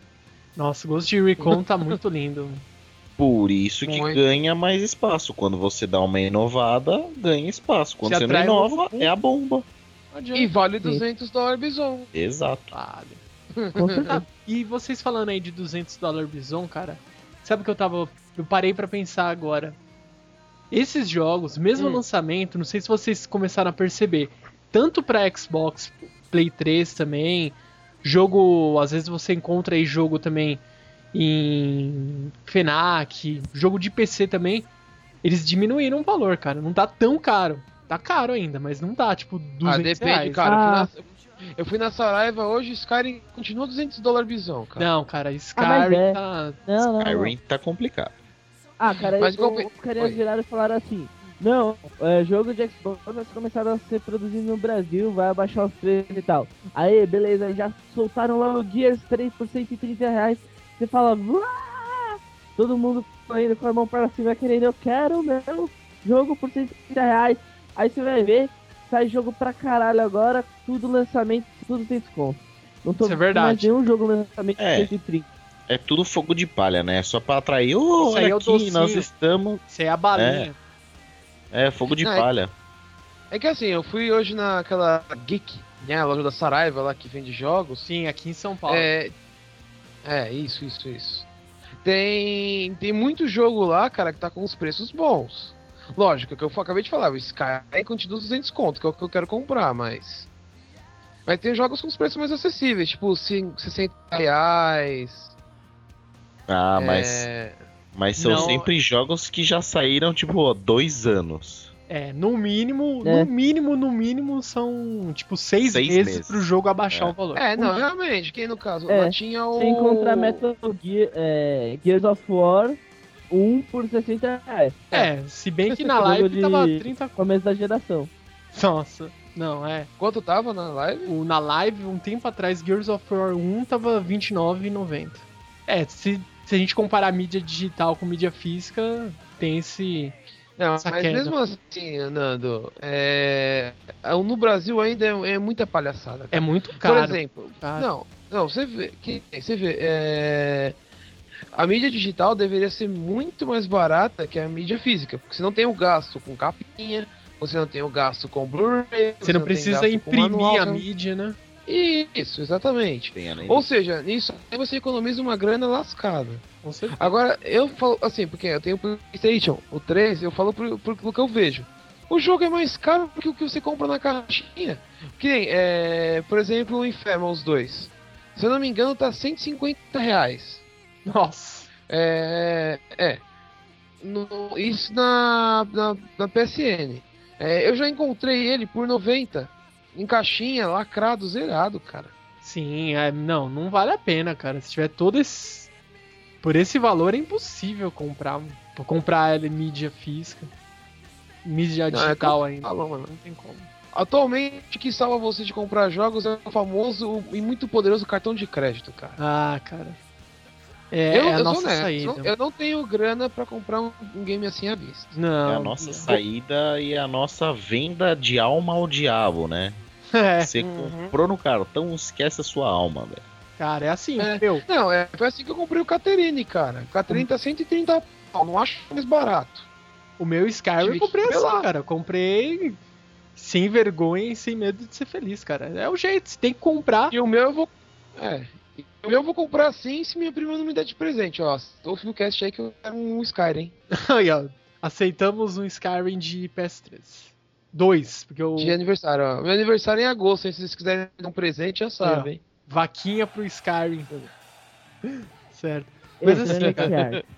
Nossa, Ghost Recon tá muito lindo. Por isso que Muito. ganha mais espaço. Quando você dá uma inovada, ganha espaço. Quando Se você não um inova, é a bomba. E vale 200 dólares bison. Exato. Vale. Com certeza. E vocês falando aí de 200 dólares Bison, cara, sabe o que eu tava. Eu parei pra pensar agora. Esses jogos, mesmo Hum. lançamento, não sei se vocês começaram a perceber, tanto pra Xbox, Play 3 também, jogo, às vezes você encontra aí jogo também em FENAC, jogo de PC também, eles diminuíram o valor, cara, não tá tão caro. Tá caro ainda, mas não tá, tipo, 200 Ah, depende, reais. cara. Ah. Eu, fui na, eu Saraiva hoje, Skyrim continua 200 dólares bison, cara. Não, cara, mas Skyrim é. tá... Não, não, não. Skyrim tá complicado. Ah, cara, Mas eu, caras Oi. viraram e falaram assim: Não, é, jogo de Xbox vai começar a ser produzido no Brasil, vai abaixar os preços e tal. Aí, beleza, já soltaram lá o Gears 3 por 130 reais. Você fala, "Uá!" todo mundo foi indo com a mão para cima querendo, eu quero meu jogo por 130 reais. Aí você vai ver, sai jogo pra caralho agora, tudo lançamento, tudo tem desconto. Não tô Isso é vendo mais verdade. nenhum jogo lançamento É. de 130. É tudo fogo de palha, né? Só pra atrair. Aí olha é o aqui, docinho. nós estamos. Isso aí é a balinha. É, fogo de Não, é- palha. É que assim, eu fui hoje naquela Geek, né? A loja da Saraiva lá que vende jogos. Sim, aqui em São Paulo. É, é, isso, isso, isso. Tem, tem muito jogo lá, cara, que tá com os preços bons. Lógico, é o que eu acabei de falar, o Sky continua 200 conto, que é o que eu quero comprar, mas... Mas tem jogos com os preços mais acessíveis, tipo cin- 60 reais. Ah, mas, é, mas são Não. sempre jogos que já saíram, tipo, dois anos. É, no mínimo, É. no mínimo, no mínimo, são tipo seis, Seis meses, meses. pro jogo abaixar É. o valor. É, não, realmente, quem no caso, É, tinha o... Você encontra Metal Gear, é, Gears of War 1 por 60 reais. É, se bem que na live de- tava 30. Começo da geração. Nossa, não, é. Quanto tava na live? O, na live, um tempo atrás, Gears of War 1 tava R$29,90. É, se, se a gente comparar mídia digital com mídia física, tem esse. Não, Essa mas queda. mesmo assim, Nando, é... no Brasil ainda é, é muita palhaçada. É muito caro. Por exemplo, cara. não, não, você vê, que, você vê, é... a mídia digital deveria ser muito mais barata que a mídia física, porque você não tem o gasto com capinha, você não tem o gasto com Blu-ray, Você não tem precisa imprimir manual, a você não- mídia, né? Isso, exatamente. Tem além Ou seja, nisso aí você economiza uma grana lascada. Agora, eu falo assim, porque eu tenho o PlayStation, o 3, eu falo por, por, pelo que eu vejo. O jogo é mais caro que o que você compra na caixinha. Que nem, é, por exemplo, o Infamous 2. Se eu não me engano, tá 150 reais. Nossa. É. É. No- isso na, na, na PSN. É, eu já encontrei ele por 90. Em caixinha, lacrado, zerado, cara. Sim, é, não, não vale a pena, cara. Se tiver todo esse. Por esse valor é impossível comprar. Comprar ele mídia física. Mídia Não, é digital que eu ainda. falo, mano. Não tem como. Atualmente, o que salva você de comprar jogos é o famoso e muito poderoso cartão de crédito, cara. Ah, cara. É, eu, é a eu nossa honesto, saída. eu não tenho grana pra comprar um, um game assim à vista. Não. É a nossa não. saída e a nossa venda de alma ao diabo, né? É, Você Uhum. comprou no cartão, esquece a sua alma, velho. cara, é assim, É. meu. Não, é, foi assim que eu comprei o Caterine, cara. O Caterine tá 130 pau, não acho mais barato. O meu Skyrim eu comprei assim, cara. Eu comprei sem vergonha e sem medo de ser feliz, cara. É o jeito, você tem que comprar. E o meu eu vou. É. O eu vou comprar assim se minha prima não me der de presente, ó. Ouve no cast aí que eu quero um Skyrim. Aí, ó. Aceitamos um Skyrim de PS3. Dois, porque o De aniversário, ó. Meu aniversário é em agosto, hein? Se vocês quiserem dar um presente, já sabem. hein? vaquinha pro Skyrim. certo. Mas assim, Electronic Arts.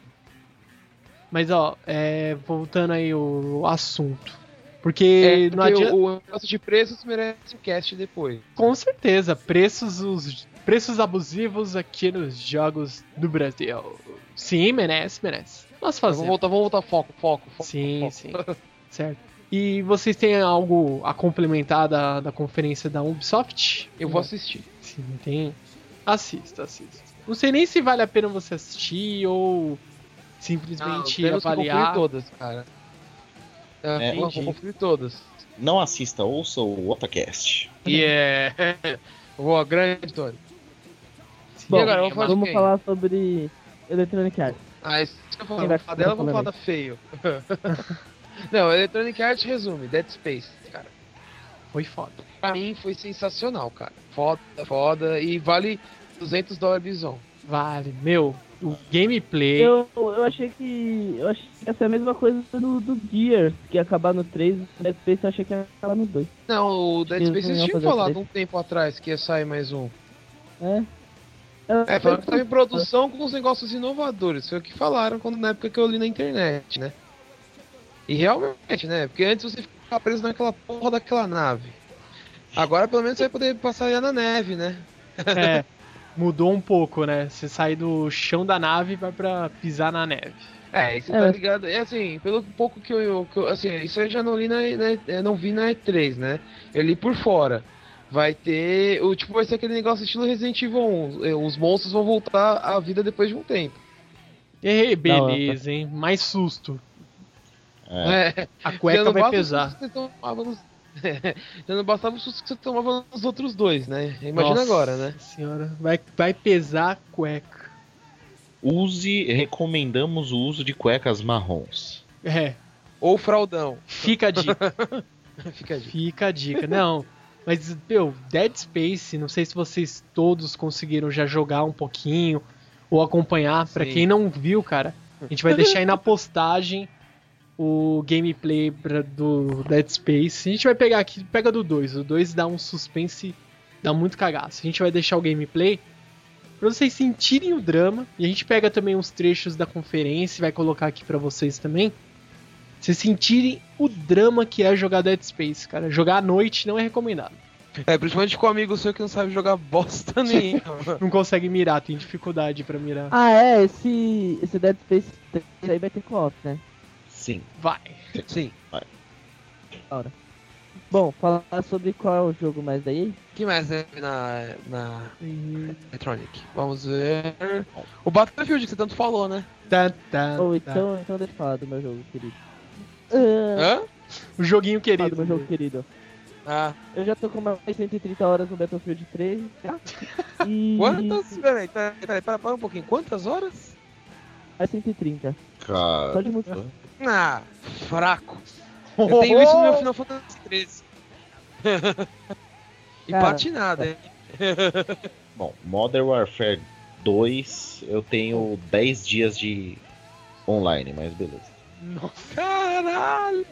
Mas ó, é, voltando aí o assunto. Porque, É, não porque adianta. o, o negócio de preços merece um cast depois. Com certeza, preços, os, preços abusivos aqui nos jogos do Brasil. Sim, merece, merece. Nós Vamos fazemos. voltar, vamos voltar foco, foco, foco. Sim, foco. sim. certo. E vocês têm algo a complementar da, da conferência da Ubisoft? Eu vou assistir. Sim, tem. Assista, assista. Não sei nem se vale a pena você assistir ou simplesmente temos que avaliar. conferir todas, cara. É, É, vou entendi. conferir todas. Não assista, ouça o Otacast. E é. Boa, grande, Tony. Bom, e agora, vamos falar sobre Electronic Arts. Ah, isso que eu vou falar. vai Vou falar dela, falar vou falar da feio. Não, Electronic Arts resume, Dead Space, cara. Foi foda. Pra mim foi sensacional, cara. Foda, foda. E vale 200 dólares bison. Vale, meu, o gameplay. Eu, eu achei que. Eu achei que ia ser a mesma coisa do, do Gears, que ia acabar no 3, o Dead Space eu achei que ia acabar no 2. Não, o Dead Space iam tinham falado um tempo atrás que ia sair mais um. É. É, falaram que tava em produção com uns negócios inovadores. Foi o que falaram quando, na época que eu li na internet, né? E realmente, né? Porque antes você ficava preso naquela porra daquela nave. Agora pelo menos você vai poder passar na neve, né? É, mudou um pouco, né? Você sai do chão da nave e vai pra pisar na neve. É, você É, tá ligado? É assim, pelo pouco que eu, que eu- Assim, isso eu já não li na, na- eu não vi na E3, né? Eu li por fora. Vai ter. O tipo, vai ser aquele negócio estilo Resident Evil 1. eh, Os monstros vão voltar à vida depois de um tempo. E Da hora. beleza, hein? Mais susto. É. É. A cueca não vai pesar. nos- Já não bastava o susto que você tomava nos outros dois, né? Imagina Nossa agora, né? Senhora, vai, vai pesar a cueca. Use, recomendamos o uso de cuecas marrons. É, Ou fraldão. fica a dica. Fica aí. Fica a dica. Não, mas, meu, Dead Space, não sei se vocês todos conseguiram já jogar um pouquinho ou acompanhar. Pra Sim. quem não viu, cara, a gente vai deixar aí na postagem o gameplay pra- do Dead Space. A gente vai pegar aqui, pega do 2. O 2 dá um suspense, dá muito cagaço. A gente vai deixar o gameplay pra vocês sentirem o drama. E a gente pega também uns trechos da conferência e vai colocar aqui pra vocês também. Vocês sentirem o drama que é jogar Dead Space, cara. Jogar à noite não é recomendado. É, principalmente com um amigo seu que não sabe jogar bosta nenhuma. Não consegue mirar, tem dificuldade pra mirar. Ah, é, esse, esse Dead Space 3 aí vai ter co-op, né? Sim. Vai. Sim. Bom, falar sobre qual é o jogo mais daí? O que mais teve na, na Electronic? Vamos ver. O Battlefield que você tanto falou, né? Tá, tá, tá. então, então deixa eu falar do meu jogo querido. Hã? O joguinho querido. do meu jogo querido. Ah, Eu já tô com mais de 130 horas no Battlefield 3 já. E... quantas? Peraí, peraí, peraí, para, para um pouquinho. Quantas horas? Mais 130. Só Cara. de muito. Ah, fraco. Eu tenho isso no meu Final Fantasy 13. e Cara, patinada, hein? Bom, Modern Warfare 2, eu tenho 10 dias de online, mas beleza. Nossa. Caralho!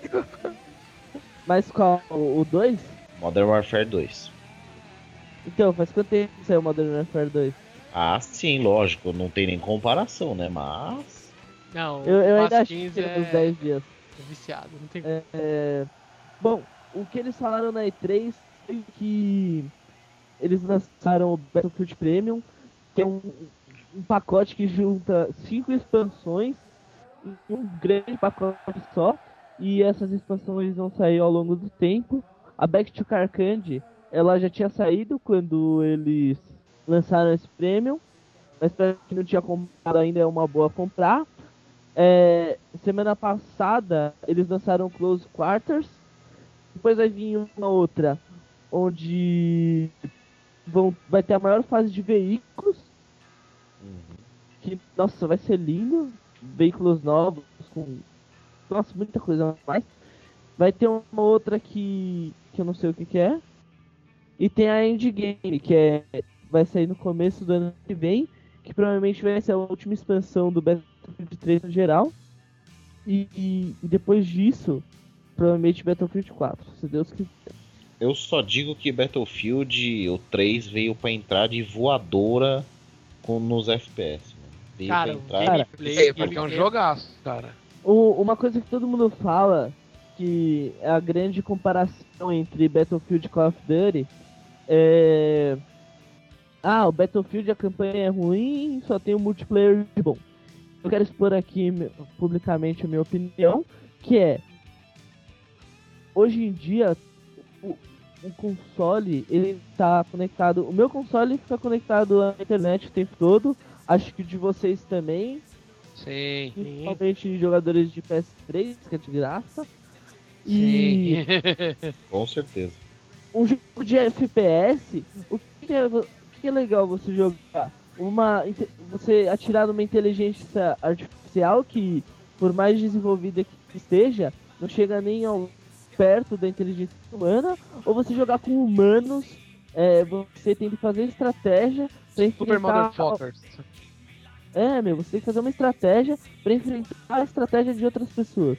Mas qual? O 2? Modern Warfare 2. Então, faz quanto tempo que saiu o Modern Warfare 2? Ah, sim, lógico, não tem nem comparação, né? Mas. Não, Eu, eu ainda achei Games que é... uns 10 dias. é viciado. Não tem... É, é, Bom, o que eles falaram na E3 foi que eles lançaram o Battlefield Premium, que é um, um pacote que junta cinco expansões em um grande pacote só. E essas expansões vão sair ao longo do tempo. A Back to Carcande, ela já tinha saído quando eles lançaram esse Premium, mas para quem não tinha comprado ainda é uma boa comprar. É, semana passada eles lançaram Close Quarters. Depois vai vir uma outra onde vão, vai ter a maior fase de veículos. Que, nossa, vai ser lindo. Veículos novos com. Nossa, muita coisa mais. Vai ter uma outra que. que eu não sei o que, que é. E tem a Endgame, que é. Vai sair no começo do ano que vem. Que provavelmente vai ser a última expansão do Battlefield 3 no geral. E, e- depois disso, provavelmente Battlefield 4, se Deus quiser. Eu só digo que Battlefield, o 3, veio pra entrar de voadora com, nos FPS. Cara, pra entrar. Cara, gameplay, É, porque é um jogaço, cara. O- uma coisa que todo mundo fala, que é a grande comparação entre Battlefield e Call of Duty, é... Ah, o Battlefield, a campanha é ruim, só tem o multiplayer de bom. Eu quero expor aqui me- publicamente a minha opinião, que é... Hoje em dia, o, o console, ele tá conectado... O meu console fica conectado à internet o tempo todo, acho que o de vocês também, Sim. principalmente jogadores de PS3, que é de graça. E Sim. Com certeza. um jogo de FPS, o que é, o que é legal você jogar? Uma, você atirar numa inteligência artificial que, por mais desenvolvida que esteja, não chega nem ao perto da inteligência humana, ou você jogar com humanos, é, você tem que fazer estratégia pra Super enfrentar Motherfuckers. é, meu, você tem que fazer uma estratégia pra enfrentar a estratégia de outras pessoas.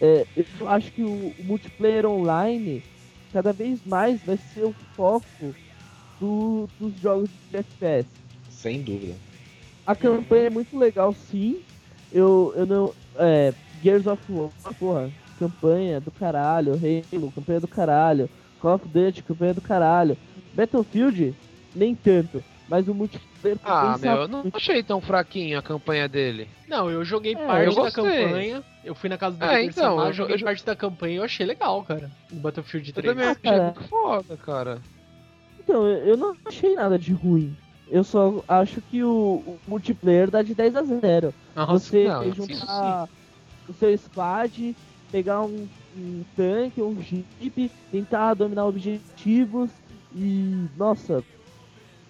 É, eu acho que o, o multiplayer online cada vez mais vai ser o foco do- dos jogos de FPS. Sem dúvida. A campanha é muito legal, sim. Eu, eu não. É, Gears of War, porra, campanha do caralho. Halo, campanha do caralho. Call of Duty, campanha do caralho. Battlefield, nem tanto. Mas o multiplayer Ah, meu, eu não achei tão fraquinho a campanha dele. Não, eu joguei É, parte eu da campanha. Eu fui na casa do É, então, Samar, eu joguei jo- parte da campanha e eu achei legal, cara. No Battlefield Eu 3. também achei cara. muito foda, cara. Então, eu eu não achei nada de ruim. Eu só acho que o, o multiplayer dá de 10 a 0. Nossa, Você não, juntar o seu squad, pegar um, um tanque, um jeep, tentar dominar objetivos e. Nossa,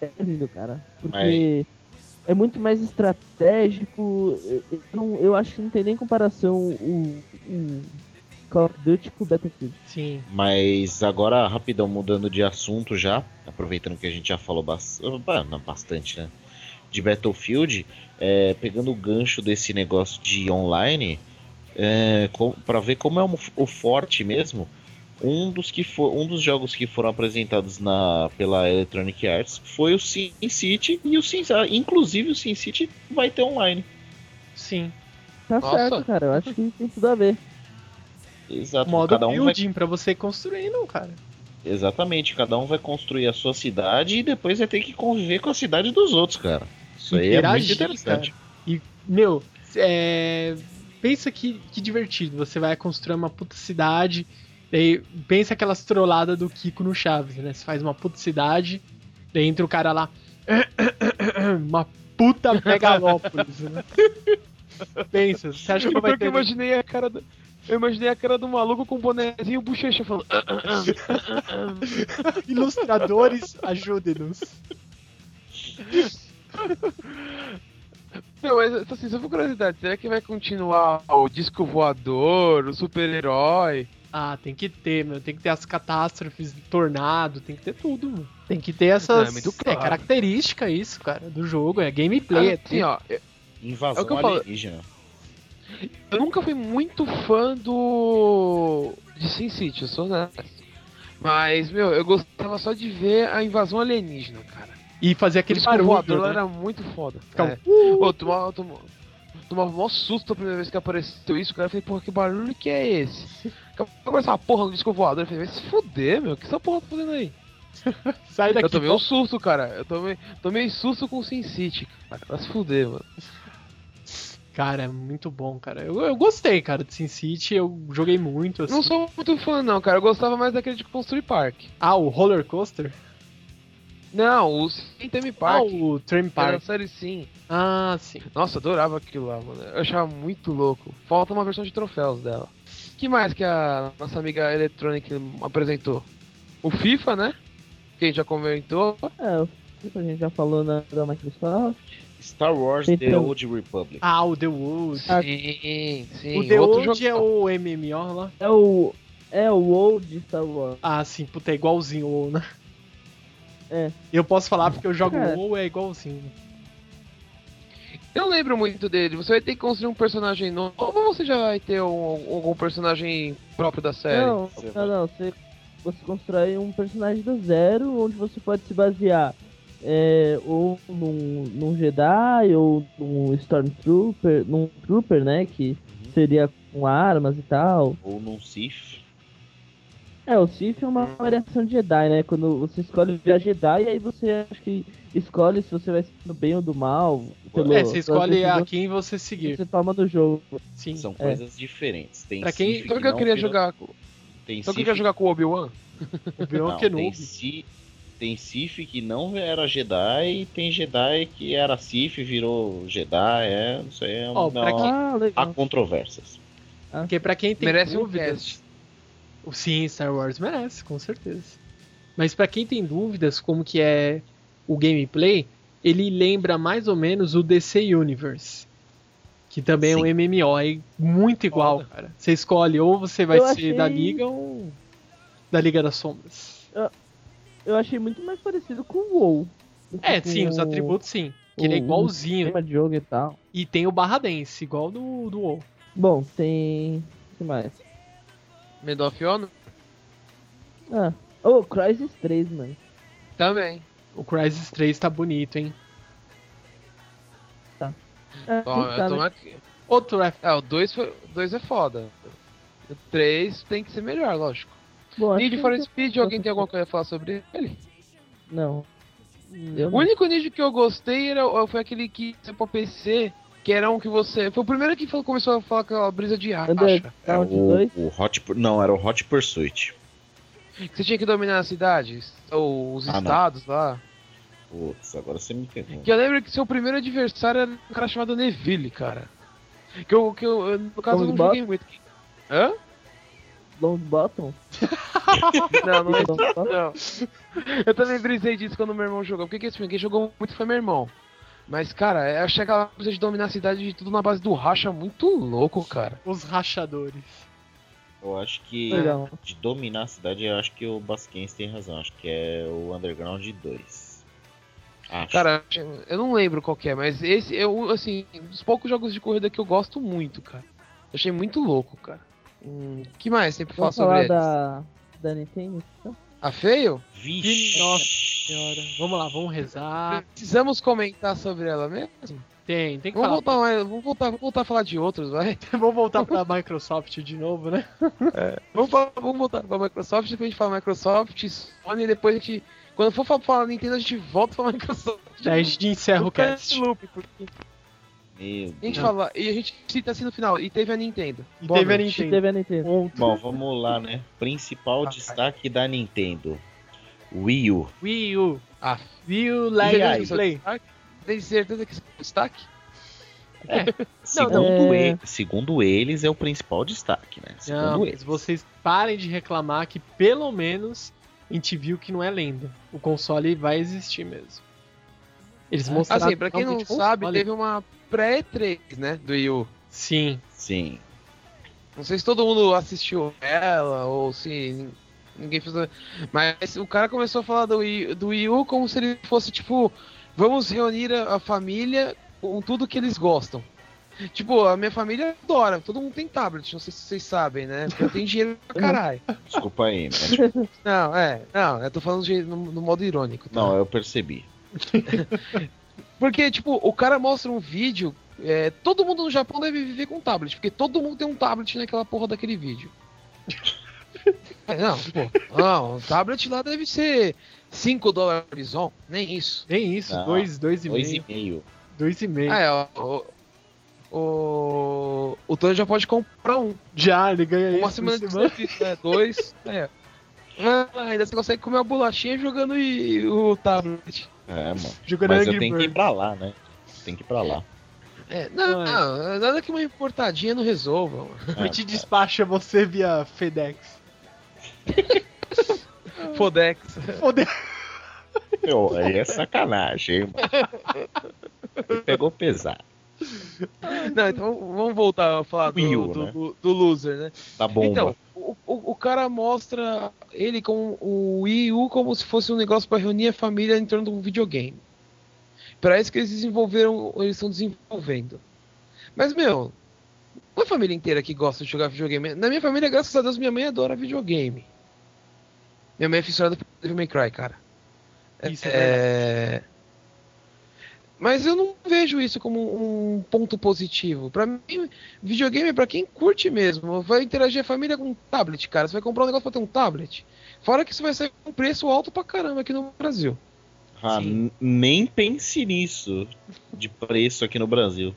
é lindo, cara. Porque é muito mais estratégico. Eu, eu não- eu acho que não tem nem comparação o, o Call of Duty com o Battlefield. sim. Mas agora, rapidão, mudando de assunto já, aproveitando que a gente já falou ah, não, bastante, né? De Battlefield, é, pegando o gancho desse negócio de online, é, para ver como é o, o forte mesmo, um dos, que for, um dos jogos que foram apresentados na, pela Electronic Arts foi o Sin City, e o Sin, inclusive o Sin City vai ter online. Sim. Tá Nossa. certo, cara. Eu acho que tem tudo a ver. Exato. Modo cada um vai building pra você construir, não, cara. Exatamente, cada um vai construir a sua cidade e depois vai ter que conviver com a cidade dos outros, cara. Isso aí é muito interessante. E, meu, é... pensa que, que divertido. Você vai construir uma puta cidade. Daí, pensa aquelas trolladas do Kiko no Chaves, né? Você faz uma puta cidade, daí entra o cara lá. uma puta megalópolis, né? Pensa, você acha que não vai ter. eu imaginei a cara do. Eu imaginei a cara do maluco com um bonezinho bochecha falando. "Ah, ah, ah." Ilustradores, ajudem-nos. Não, mas assim, só por curiosidade, será que vai continuar o disco voador, o super-herói? Ah, tem que ter, meu. Tem que ter as catástrofes, tornado, tem que ter tudo, mano. Tem que ter essas. É, muito É, claro. característica isso, cara, do jogo. É gameplay. é Assim, ó, eu- Invasão É o que eu falo. alienígena. eu nunca fui muito fã do. de Sin City, eu sou honesto. Mas, meu, eu gostava só de ver a invasão alienígena, cara. E fazer aquele barulho. voador né? era muito foda. Ficar um- É. Ô, tomava, tomava, tomava maior susto a primeira vez que apareceu isso, cara. Eu falei, porra, que barulho que é esse? Acabou essa porra do disco voador. Eu falei, vai se fuder, meu. O que essa porra tá fazendo aí? Sai daqui. eu tomei um pô. susto, cara. Eu tomei, tomei susto com o Sin City, cara. Vai se fuder, mano. Cara, é muito bom, cara. Eu, eu gostei, cara, de Sin City. Eu joguei muito. Assim. Não sou muito fã, não, cara. Eu gostava mais daquele de construir parque. Ah, o Roller Coaster? Não, o Sim Theme Ah, Park. o Tram que era a Park. série Sim. Ah, sim. Nossa, adorava aquilo lá, mano. Eu achava muito louco. Falta uma versão de troféus dela. que mais que a nossa amiga Electronic apresentou? O FIFA, né? Que a gente já comentou. É, o FIFA a gente já falou na, da Microsoft. Star Wars The Então. Old Republic. Ah, o The Wood. Ah, Sim, sim. o The outro é jogo. o MMO lá? É o. É o Old Star Wars. Ah, sim, puta, é igualzinho o WoW, né? É. Eu posso falar porque eu jogo Cara. WoW, é igualzinho. Eu não lembro muito dele. Você vai ter que construir um personagem novo ou você já vai ter um- algum personagem próprio da série? Não, Você não, não. Você, você constrói um personagem do zero, onde você pode se basear é, ou num, num Jedi, ou num Stormtrooper, num Trooper, né? Que seria com armas e tal. Ou num Sith. É, o Sith é uma variação de Jedi, né? Quando você escolhe virar Jedi, aí você acho que escolhe se você vai ser do bem ou do mal. pelo- é, você escolhe a quem você seguir. você toma no jogo. Sim. São É. coisas diferentes. Tem Pra quem- Sith Sabe o que eu não queria virou- jogar? com- Tem Sabe o que eu queria jogar com o Obi-Wan? Obi-Wan Não, tem, Kenobi. Si- tem Sif que não era Jedi e tem Jedi que era Sif e virou Jedi. É, isso aí é uma, pra quem- Ah, há controvérsias. Porque pra quem tem Merece um dúvidas... Sim, Star Wars merece, com certeza. Mas pra quem tem dúvidas como que é o gameplay, ele lembra mais ou menos o DC Universe. Que também é um Sim. MMO, é muito igual, cara. Você escolhe ou você vai Eu ser achei- da Liga ou da Liga das Sombras. Eu achei muito mais parecido com o WoW. É, sim, os atributos sim. Que ele é igualzinho. De jogo e tal. E tem o Barra Dance, igual do, do WoW. Bom, tem. O que mais? Medal of Honor? Ah. Oh, Crysis 3, mano. Também. O Crysis 3 tá bonito, hein? É, Ó, quem eu tô aqui. Outro F. É, o 2 foi... o dois é foda. O 3 tem que ser melhor, lógico. Bom, Need que for não- Speed, alguém tem alguma coisa a falar sobre ele? Não. Eu O não. único Need que eu gostei era, foi aquele que saiu pra PC, que era um que você. Foi o primeiro que falou- começou a falar aquela brisa de racha. É, o, 2. o Hot, Pur- não, era o Hot Pursuit. Você tinha que dominar as cidades, ou os Ah, não. estados lá. Putz, agora você me pegou. Que eu lembro que seu primeiro adversário era um cara chamado Neville, cara. Que eu, que eu, no caso, eu não joguei muito. Hã? Long Bottom. Não, não, Long Bottom. não. Eu também brisei disso quando meu irmão jogou. Porque que, assim, quem jogou muito foi meu irmão. Mas, cara, eu achei aquela coisa de dominar a cidade de tudo na base do racha muito louco, cara. Os rachadores. Eu acho que Legal. de dominar a cidade, eu acho que o Basquens tem razão. Acho que é o Underground 2. Acho. Cara, eu não lembro qual que é, mas esse, eu, assim, um dos poucos jogos de corrida que eu gosto muito, cara. Eu achei muito louco, cara. Hum, que mais tem pra falar Vamos sobre falar eles? da, da Nintendo? então? A feio? Vixe. Nossa senhora. Vamos lá, vamos rezar. Precisamos comentar sobre ela mesmo? tem, tem que Vamos falar. voltar, mais- vamos voltar, vamos voltar a falar de outros, vai. Vamos voltar pra Microsoft de novo, né? Vamos, falar- vamos voltar pra Microsoft, depois a gente fala Microsoft, Sony, e depois a gente. Quando for fa- falar Nintendo, a gente volta pra Microsoft. Daí a gente encerra o Fica cast. nesse loop, porque Meu A gente Não. fala, e a gente cita assim no final, e teve a Nintendo. E Boa teve a noite. Nintendo. Teve a Nintendo. Ponto. Bom, vamos lá, né? Principal destaque da Nintendo. Wii U. Wii U. Ah, Wii U Play. Tem certeza que isso é destaque? Segundo, é- ele- segundo eles, é o principal destaque, né? Segundo Não, eles. mas vocês parem de reclamar que pelo menos a gente viu que não é lenda. O console vai existir mesmo. Eles mostraram. Assim, pra quem não realmente sabe, console. teve uma pré-3, né, do Wii U. Sim. Sim. Não sei se todo mundo assistiu ela, ou se ninguém fez... Mas o cara começou a falar do Wii, do Wii U como se ele fosse, tipo... Vamos reunir a, a família com tudo que eles gostam. Tipo, a minha família adora, todo mundo tem tablet, não sei se vocês sabem, né? Porque eu tenho dinheiro pra caralho. Desculpa aí, né? Não, é, não, eu tô falando de- no, no modo irônico. tá? Não, eu percebi. Porque, tipo, o cara mostra um vídeo. é, todo mundo no Japão deve viver com tablet, porque todo mundo tem um tablet naquela porra daquele vídeo. É, não, pô, não, o tablet lá deve ser 5 dólares on, nem isso. Nem isso, Não, dois, dois e Dois e meio. meio. Dois e meio. Ah, é, ó, o, o, o Tony já pode comprar um. Já, ele ganha Uma isso semana de semana. serviço, né? Dois, é. Ah, ainda você consegue comer uma bolachinha jogando e, o tablet. É, mano. Jogando Mas eu tenho que ir pra lá, né? Tem que ir pra lá. É, não, não, nada que uma importadinha não resolva. mano. A gente despacha você via FedEx. Fodex. Foder. Meu, aí é sacanagem, hein, mano. Ele Pegou pesado. Não, então vamos voltar a falar do, Wii U, do, né? do- do loser, né? Da bomba. Então, o, o, o cara mostra ele com o Wii U como se fosse um negócio pra reunir a família em torno de um videogame. Pra isso que eles desenvolveram, eles estão desenvolvendo. Mas, meu, não é a família inteira que gosta de jogar videogame. Na minha família, graças a Deus, minha mãe adora videogame. Minha mãe é fissurada por Devil May Cry, cara. Isso é é... Mas eu não vejo isso como um ponto positivo. Pra mim, videogame é pra quem curte mesmo. Vai interagir a família com um tablet, cara. Você vai comprar um negócio pra ter um tablet. Fora que isso vai sair com um preço alto pra caramba aqui no Brasil. Ah, nem pense nisso de preço aqui no Brasil.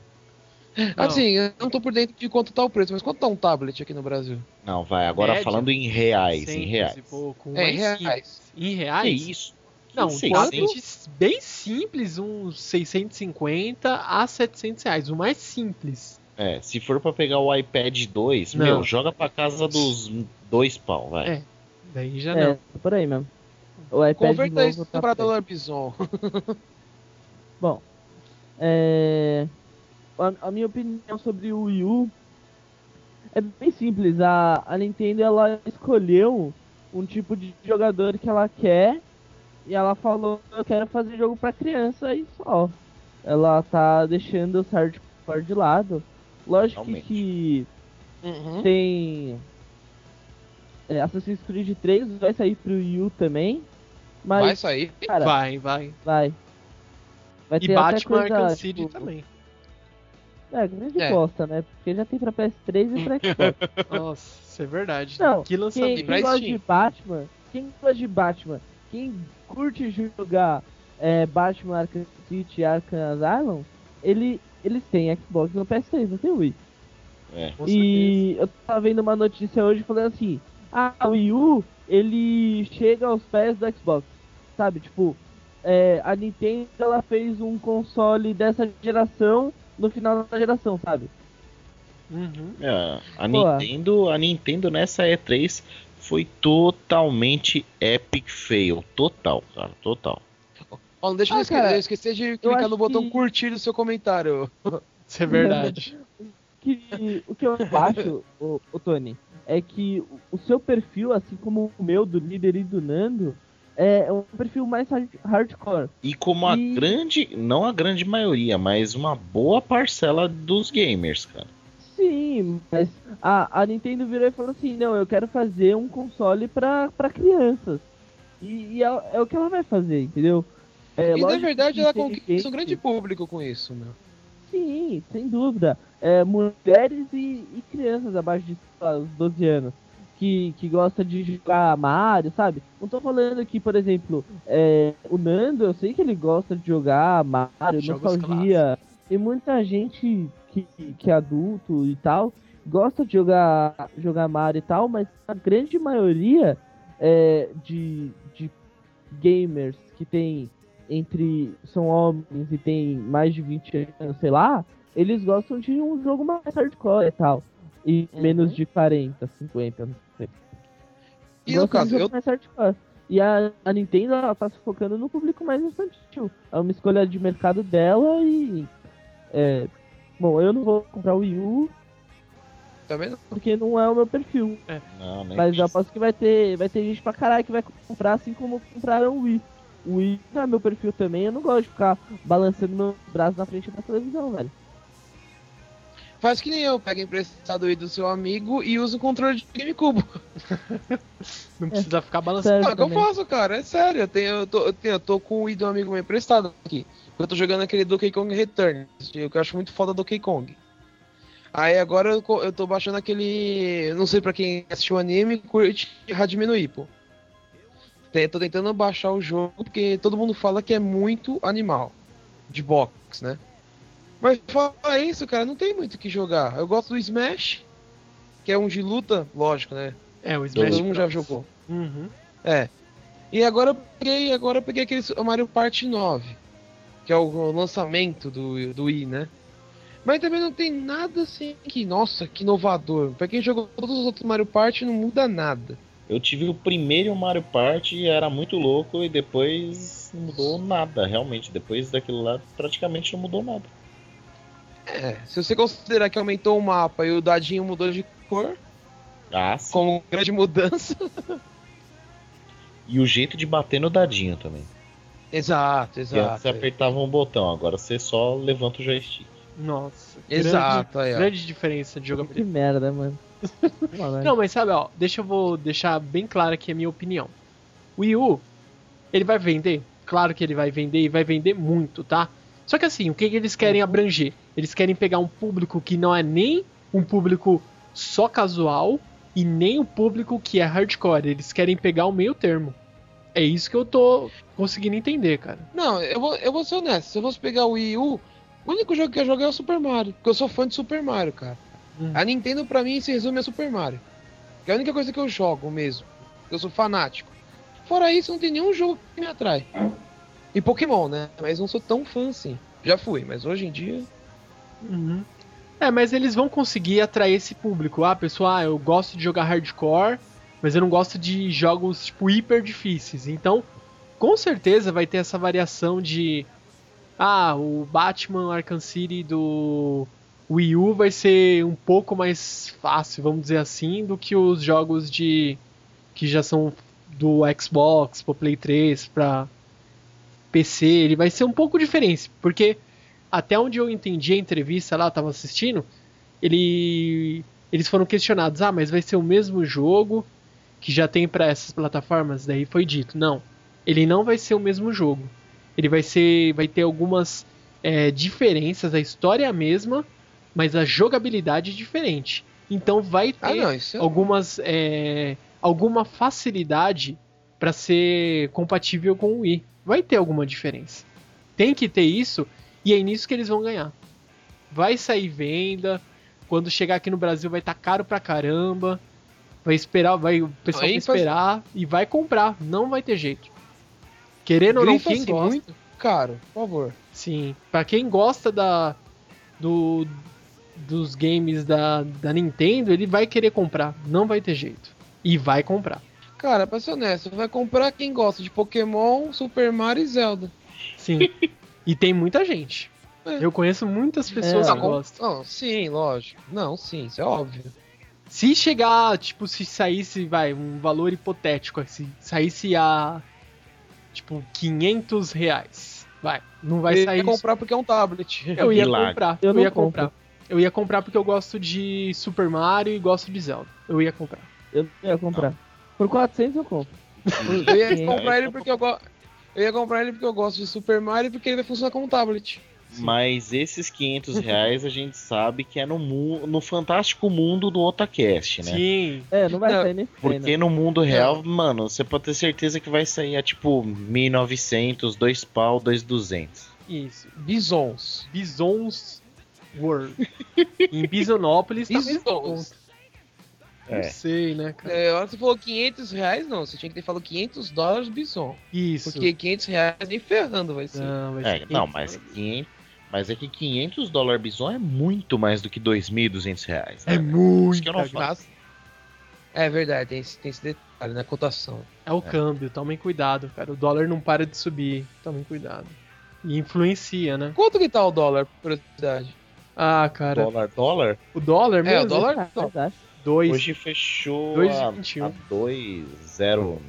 Não. Assim, eu não tô por dentro de quanto tá o preço, mas quanto tá um tablet aqui no Brasil? Não, vai. Agora Média? falando em reais, em 600 reais. pouco. É, em reais. Em Que reais? isso? Não, um 600? tablet bem simples, uns 650 a 700 reais. O mais simples. É, se for pra pegar o iPad 2, Não. meu, joga pra casa dos dois pau, vai. É. Daí já É, não. por aí mesmo. O iPad Converta isso novo tá pra feio. dólar bison. Bom, é... a, a minha opinião sobre o Wii U é bem simples. A, a Nintendo ela escolheu um tipo de jogador que ela quer e ela falou: Eu quero fazer jogo pra criança e só. Ela tá deixando os hardcore de lado. Lógico Realmente. que Uhum. tem é, Assassin's Creed 3 vai sair pro Wii U também. Mas, Vai sair. cara, vai. Vai, vai. Vai, E ter até Batman coisa, Arkham City tipo, também. É, grande É. bosta, né? Porque já tem pra PS3 e pra Xbox. Nossa, isso é verdade. Não, que quem, lançamento. quem gosta de Batman, quem gosta de Batman, quem curte jogar é, Batman Arkham City e Arkham Asylum, ele, eles têm Xbox no PS3, não tem Wii. É. E eu tava vendo uma notícia hoje falando assim, ah, o Wii U, ele chega aos pés do Xbox, sabe? Tipo, é, a Nintendo, ela fez um console dessa geração no final da geração, sabe? Uhum. É, a Pô. Nintendo, a Nintendo nessa E3 foi totalmente epic fail, total, cara, total. Ó, não deixa Ah, eu, esque- cara, eu esquecer de clicar no botão que- curtir do seu comentário. Isso é verdade. que o que eu acho, o, Tony, é que o- o seu perfil, assim como o meu, do líder e do Nando, é um perfil mais hard- hardcore. E como a E- grande, não a grande maioria, mas uma boa parcela dos gamers, cara. Sim, mas a, a Nintendo virou e falou assim, não, eu quero fazer um console pra, pra crianças. E, e é, é o que ela vai fazer, entendeu? É, e na verdade ela conquista um grande público com isso, meu. Sim, sem dúvida. É, mulheres e, e crianças abaixo de lá, os 12 anos. Que, que gosta de jogar Mario, sabe? Não tô falando aqui, por exemplo, é, o Nando, eu sei que ele gosta de jogar Mario, Jogos nostalgia. E muita gente que, que é adulto e tal gosta de jogar, jogar Mario e tal, mas a grande maioria é, de, de gamers que tem entre. são homens e tem mais de 20 anos, sei lá, eles gostam de um jogo mais hardcore e tal. E Uhum. menos de 40, 50, não sei. E no caso, eu, mais hardcore. E a, a Nintendo ela tá se focando no público mais infantil. É uma escolha de mercado dela e. É, bom, eu não vou comprar o Wii U também não. porque não é o meu perfil. Não, nem Mas eu aposto que vai ter, vai ter gente pra caralho que vai comprar assim como compraram o Wii. O Wii não é meu perfil também, eu não gosto de ficar balançando meus braços na frente da televisão, velho. Faz que nem eu, pega emprestado aí do seu amigo e usa o controle de GameCube. Não precisa ficar balançando. Sério É o que eu faço, cara, é sério. Eu, tenho, eu, tô, eu, tenho, eu tô com o Wii do amigo meu emprestado aqui. Eu tô jogando aquele Donkey Kong Returns, que eu acho muito foda Donkey Kong. Aí agora eu, eu tô baixando aquele. Não sei pra quem assistiu o anime, curte Hajime no Ippo. Tô tentando baixar o jogo porque todo mundo fala que é muito animal. De box, né? Mas fala isso, cara, não tem muito o que jogar. Eu gosto do Smash, que é um de luta, lógico, né? É, o Smash Todo mundo já jogou. Uhum. É. E agora eu peguei, agora eu peguei aquele Mario Party 9, que é o lançamento do, do Wii, né? Mas também não tem nada assim que, nossa, que inovador. Pra quem jogou todos os outros Mario Party, não muda nada. Eu tive o primeiro Mario Party, era muito louco e depois não mudou nada, realmente. Depois daquilo lá, praticamente não mudou nada. É, se você considerar que aumentou o mapa e o dadinho mudou de cor, Ah, sim. como grande mudança. E o jeito de bater no dadinho também. Exato, antes exato. você apertava um botão, agora você só levanta o joystick. Nossa. Exato, aí, Grande, ó. grande diferença de Que jogabilidade. merda, mano. Mano, Não, mas sabe, ó, deixa eu vou deixar bem claro aqui a minha opinião. O Wii U, ele vai vender? Claro que ele vai vender e vai vender muito, tá? Só que assim, o que, que eles querem abranger? Eles querem pegar um público que não é nem um público só casual e nem o público que é hardcore. Eles querem pegar o meio termo. É isso que eu tô conseguindo entender, cara. Não, eu vou, eu vou ser honesto. Se eu fosse pegar o Wii U, o único jogo que eu jogo é o Super Mario. Porque eu sou fã de Super Mario, cara. Hum. A Nintendo, pra mim, se resume a Super Mario. Que é a única coisa que eu jogo mesmo. Eu sou fanático. Fora isso, não tem nenhum jogo que me atrai. E Pokémon, né? Mas não sou tão fã assim. Já fui, mas hoje em dia. Uhum. É, mas eles vão conseguir atrair esse público. Ah, pessoal, ah, eu gosto de jogar hardcore, mas eu não gosto de jogos, tipo, hiper difíceis. Então, com certeza vai ter essa variação de. Ah, o Batman Arkham City do Wii U vai ser um pouco mais fácil, vamos dizer assim, do que os jogos de. que já são do Xbox, pro Play 3, pra PC. Ele vai ser um pouco diferente, porque até onde eu entendi a entrevista lá, eu tava assistindo, ele, eles foram questionados, ah, mas vai ser o mesmo jogo que já tem para essas plataformas? Daí foi dito, não, ele não vai ser o mesmo jogo. Ele vai ser, vai ter algumas é, diferenças, a história é a mesma, mas a jogabilidade é diferente. Então vai ter Ah, não, é. algumas é, alguma facilidade para ser compatível com o Wii. Vai ter alguma diferença. Tem que ter isso e é nisso que eles vão ganhar. Vai sair venda. Quando chegar aqui no Brasil vai estar caro pra caramba. Vai esperar, vai o pessoal vai faz- esperar e vai comprar. Não vai ter jeito. Querendo ou não, quem assim, gosta, muito caro, por favor. Sim, pra quem gosta da do dos games da, da Nintendo, ele vai querer comprar, não vai ter jeito. E vai comprar. Cara, pra ser honesto, vai comprar quem gosta de Pokémon, Super Mario e Zelda. Sim. e tem muita gente. É. Eu conheço muitas pessoas É. que gostam. Não, sim, lógico. Não, sim, isso é óbvio. Se chegar, tipo, se saísse, vai, um valor hipotético, assim, saísse a, tipo, 500 reais, vai, não vai Ele sair... ia comprar porque é um tablet. Eu ia Milagre. comprar, Eu eu, não ia compro. comprar. Eu ia comprar porque eu gosto de Super Mario e gosto de Zelda. Eu ia comprar. Eu ia comprar. Por 400 eu compro. Eu ia comprar ele porque eu gosto. Eu ia comprar ele porque eu gosto de Super Mario e porque ele vai funcionar como tablet. Mas esses 500 reais a gente sabe que é no, mu- no fantástico mundo do Otacast, né? Sim. É, não vai Não, sair nem Porque no mundo real, mano, você pode ter certeza que vai sair a tipo 1900, dois pau, dois 200. Isso. Bisons. Bisons World. em Bisonópolis tá Bisons. Bisons. Não É. sei, né, cara? É, você falou 500 reais, não. Você tinha que ter falado 500 dólares bison. Isso. Porque 500 reais nem ferrando vai ser. Não, vai É, ser não, 500 mas 500, mas é que 500 dólares bison é muito mais do que 2.200 reais. É né? muito. Isso que eu não. Mas- É verdade, tem esse, tem esse detalhe na cotação. É o câmbio, tomem cuidado, cara. O dólar não para de subir. Tomem cuidado. E influencia, né? Quanto que tá o dólar, por curiosidade? Ah, cara. Dólar, dólar, O dólar mesmo? É, o dólar. Acho. Dois. hoje fechou dois a 2,09,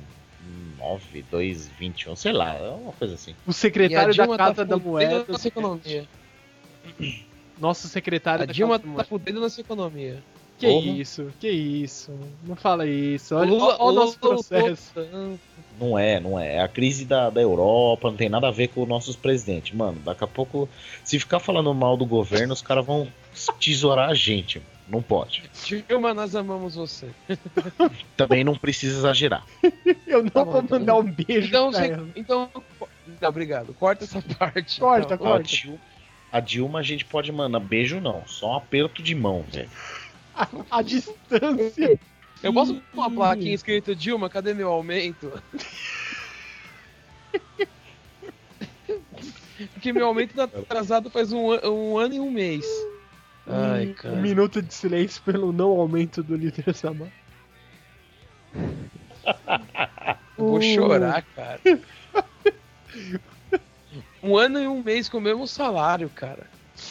2,21, sei lá, é uma coisa assim. O secretário da tá Casa da fudendo Moeda. nossa economia. Nosso secretário A da Dilma Casa da tá fudendo nossa economia. Que Porra. isso, que isso. Não fala isso. Olha, O Lula- olha o nosso Lula- processo. Lula- Não é, não é. É a crise da, da Europa, não tem nada a ver com os nossos presidentes. Mano, daqui a pouco, se ficar falando mal do governo, os caras vão tesourar a gente. Não pode. Dilma, nós amamos você. Também não precisa exagerar. Eu não Tá bom, vou então- mandar um beijo Então, pra você, então, não, obrigado. Corta essa parte. Corta, então. A corta. Dilma, a Dilma a gente pode mandar beijo não, só um aperto de mão, velho. A, a distância. Eu posso pôr uma plaquinha escrito Dilma, cadê meu aumento? Porque meu aumento tá atrasado faz um, um ano e um mês. Ai, Um- cara. Um minuto de silêncio pelo não aumento do líder Samar. Eu vou chorar, cara. Um ano e um mês com o mesmo salário, cara.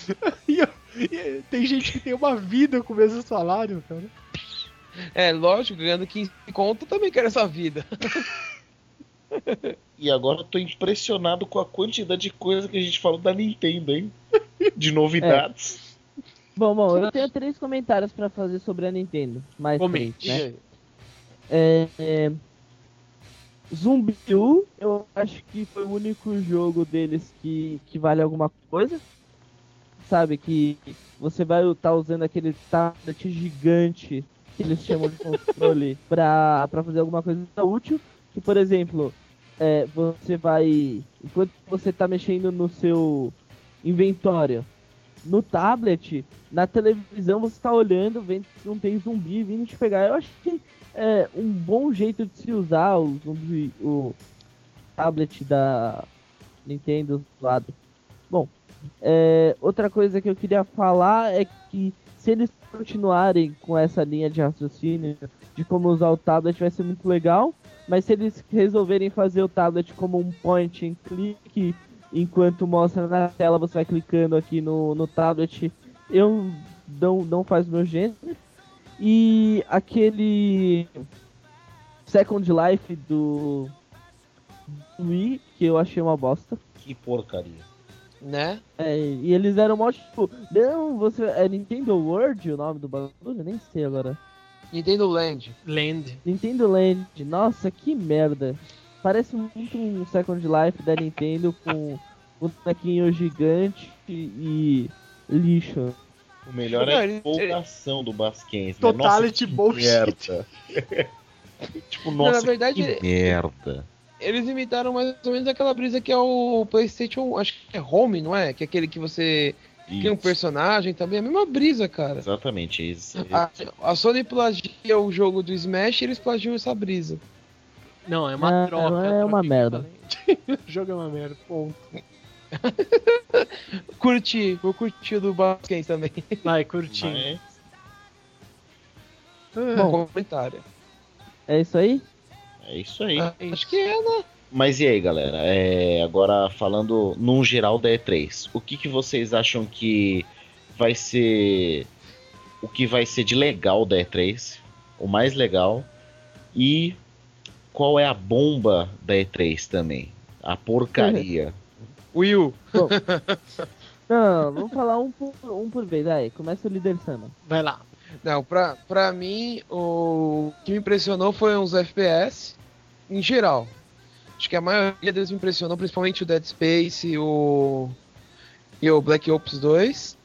E e tem gente que tem uma vida com o mesmo salário, cara. É, lógico, ganhando 15 conto, eu também quero essa vida. E agora eu tô impressionado com a quantidade de coisa que a gente falou da Nintendo, hein? De novidades. Bom, bom, eu tenho três comentários pra fazer sobre a Nintendo. Mais Comente. três, né? É, é, Zumbi U, eu acho que foi o único jogo deles que, que vale alguma coisa. Sabe, que você vai estar usando aquele tablet gigante que eles chamam de controle pra, pra fazer alguma coisa útil. Que, por exemplo, é, você vai. Enquanto você tá mexendo no seu inventório no tablet, na televisão você tá olhando, vendo que não tem zumbi vindo te pegar. Eu acho que é um bom jeito de se usar o zumbi, o tablet da Nintendo do lado. Bom, é, outra coisa que eu queria falar é que se eles continuarem com essa linha de raciocínio de como usar o tablet vai ser muito legal, mas se eles resolverem fazer o tablet como um point and click enquanto mostra na tela, você vai clicando aqui no, no tablet. Eu não, não faz meu gênero. E aquele Second Life do do Wii, que eu achei uma bosta. Que porcaria. Né? É, e eles eram mó tipo, não, você. É Nintendo World o nome do bagulho? Eu nem sei agora. Nintendo Land. Land. Nintendo Land, nossa, que merda. Parece muito um Second Life da Nintendo com um bonequinho gigante e lixo. O melhor é a ele- empolgação do Basquens. Totality Nossa, que bullshit. merda. tipo, nossa, na verdade, que merda. Eles imitaram mais ou menos aquela brisa que é o PlayStation, acho que é Home, não é? Que é aquele que você cria um Isso, personagem também, é a mesma brisa, cara. Exatamente. Isso, A, a Sony plagia o jogo do Smash e eles plagiam essa brisa. Não, é uma Não, troca. não é troca uma merda. o jogo é uma merda, ponto. Curti, vou curtir o do Basquens também. Vai, curti. Mas- Ah, Bom. Comentário. É isso aí? É isso aí. Ah, acho que é, né? Mas e aí, galera? É, agora falando num geral da E3, o que, que vocês acham que vai ser o que vai ser de legal da E3? O mais legal? E qual é a bomba da E3 também? A porcaria. Will. Não, vamos falar um por, um por vez. Aí, começa o líder Sama. Vai lá. Não, pra, pra mim, o que me impressionou foi uns FPS em geral. Acho que a maioria deles me impressionou, principalmente o Dead Space, o. E o Black Ops 2.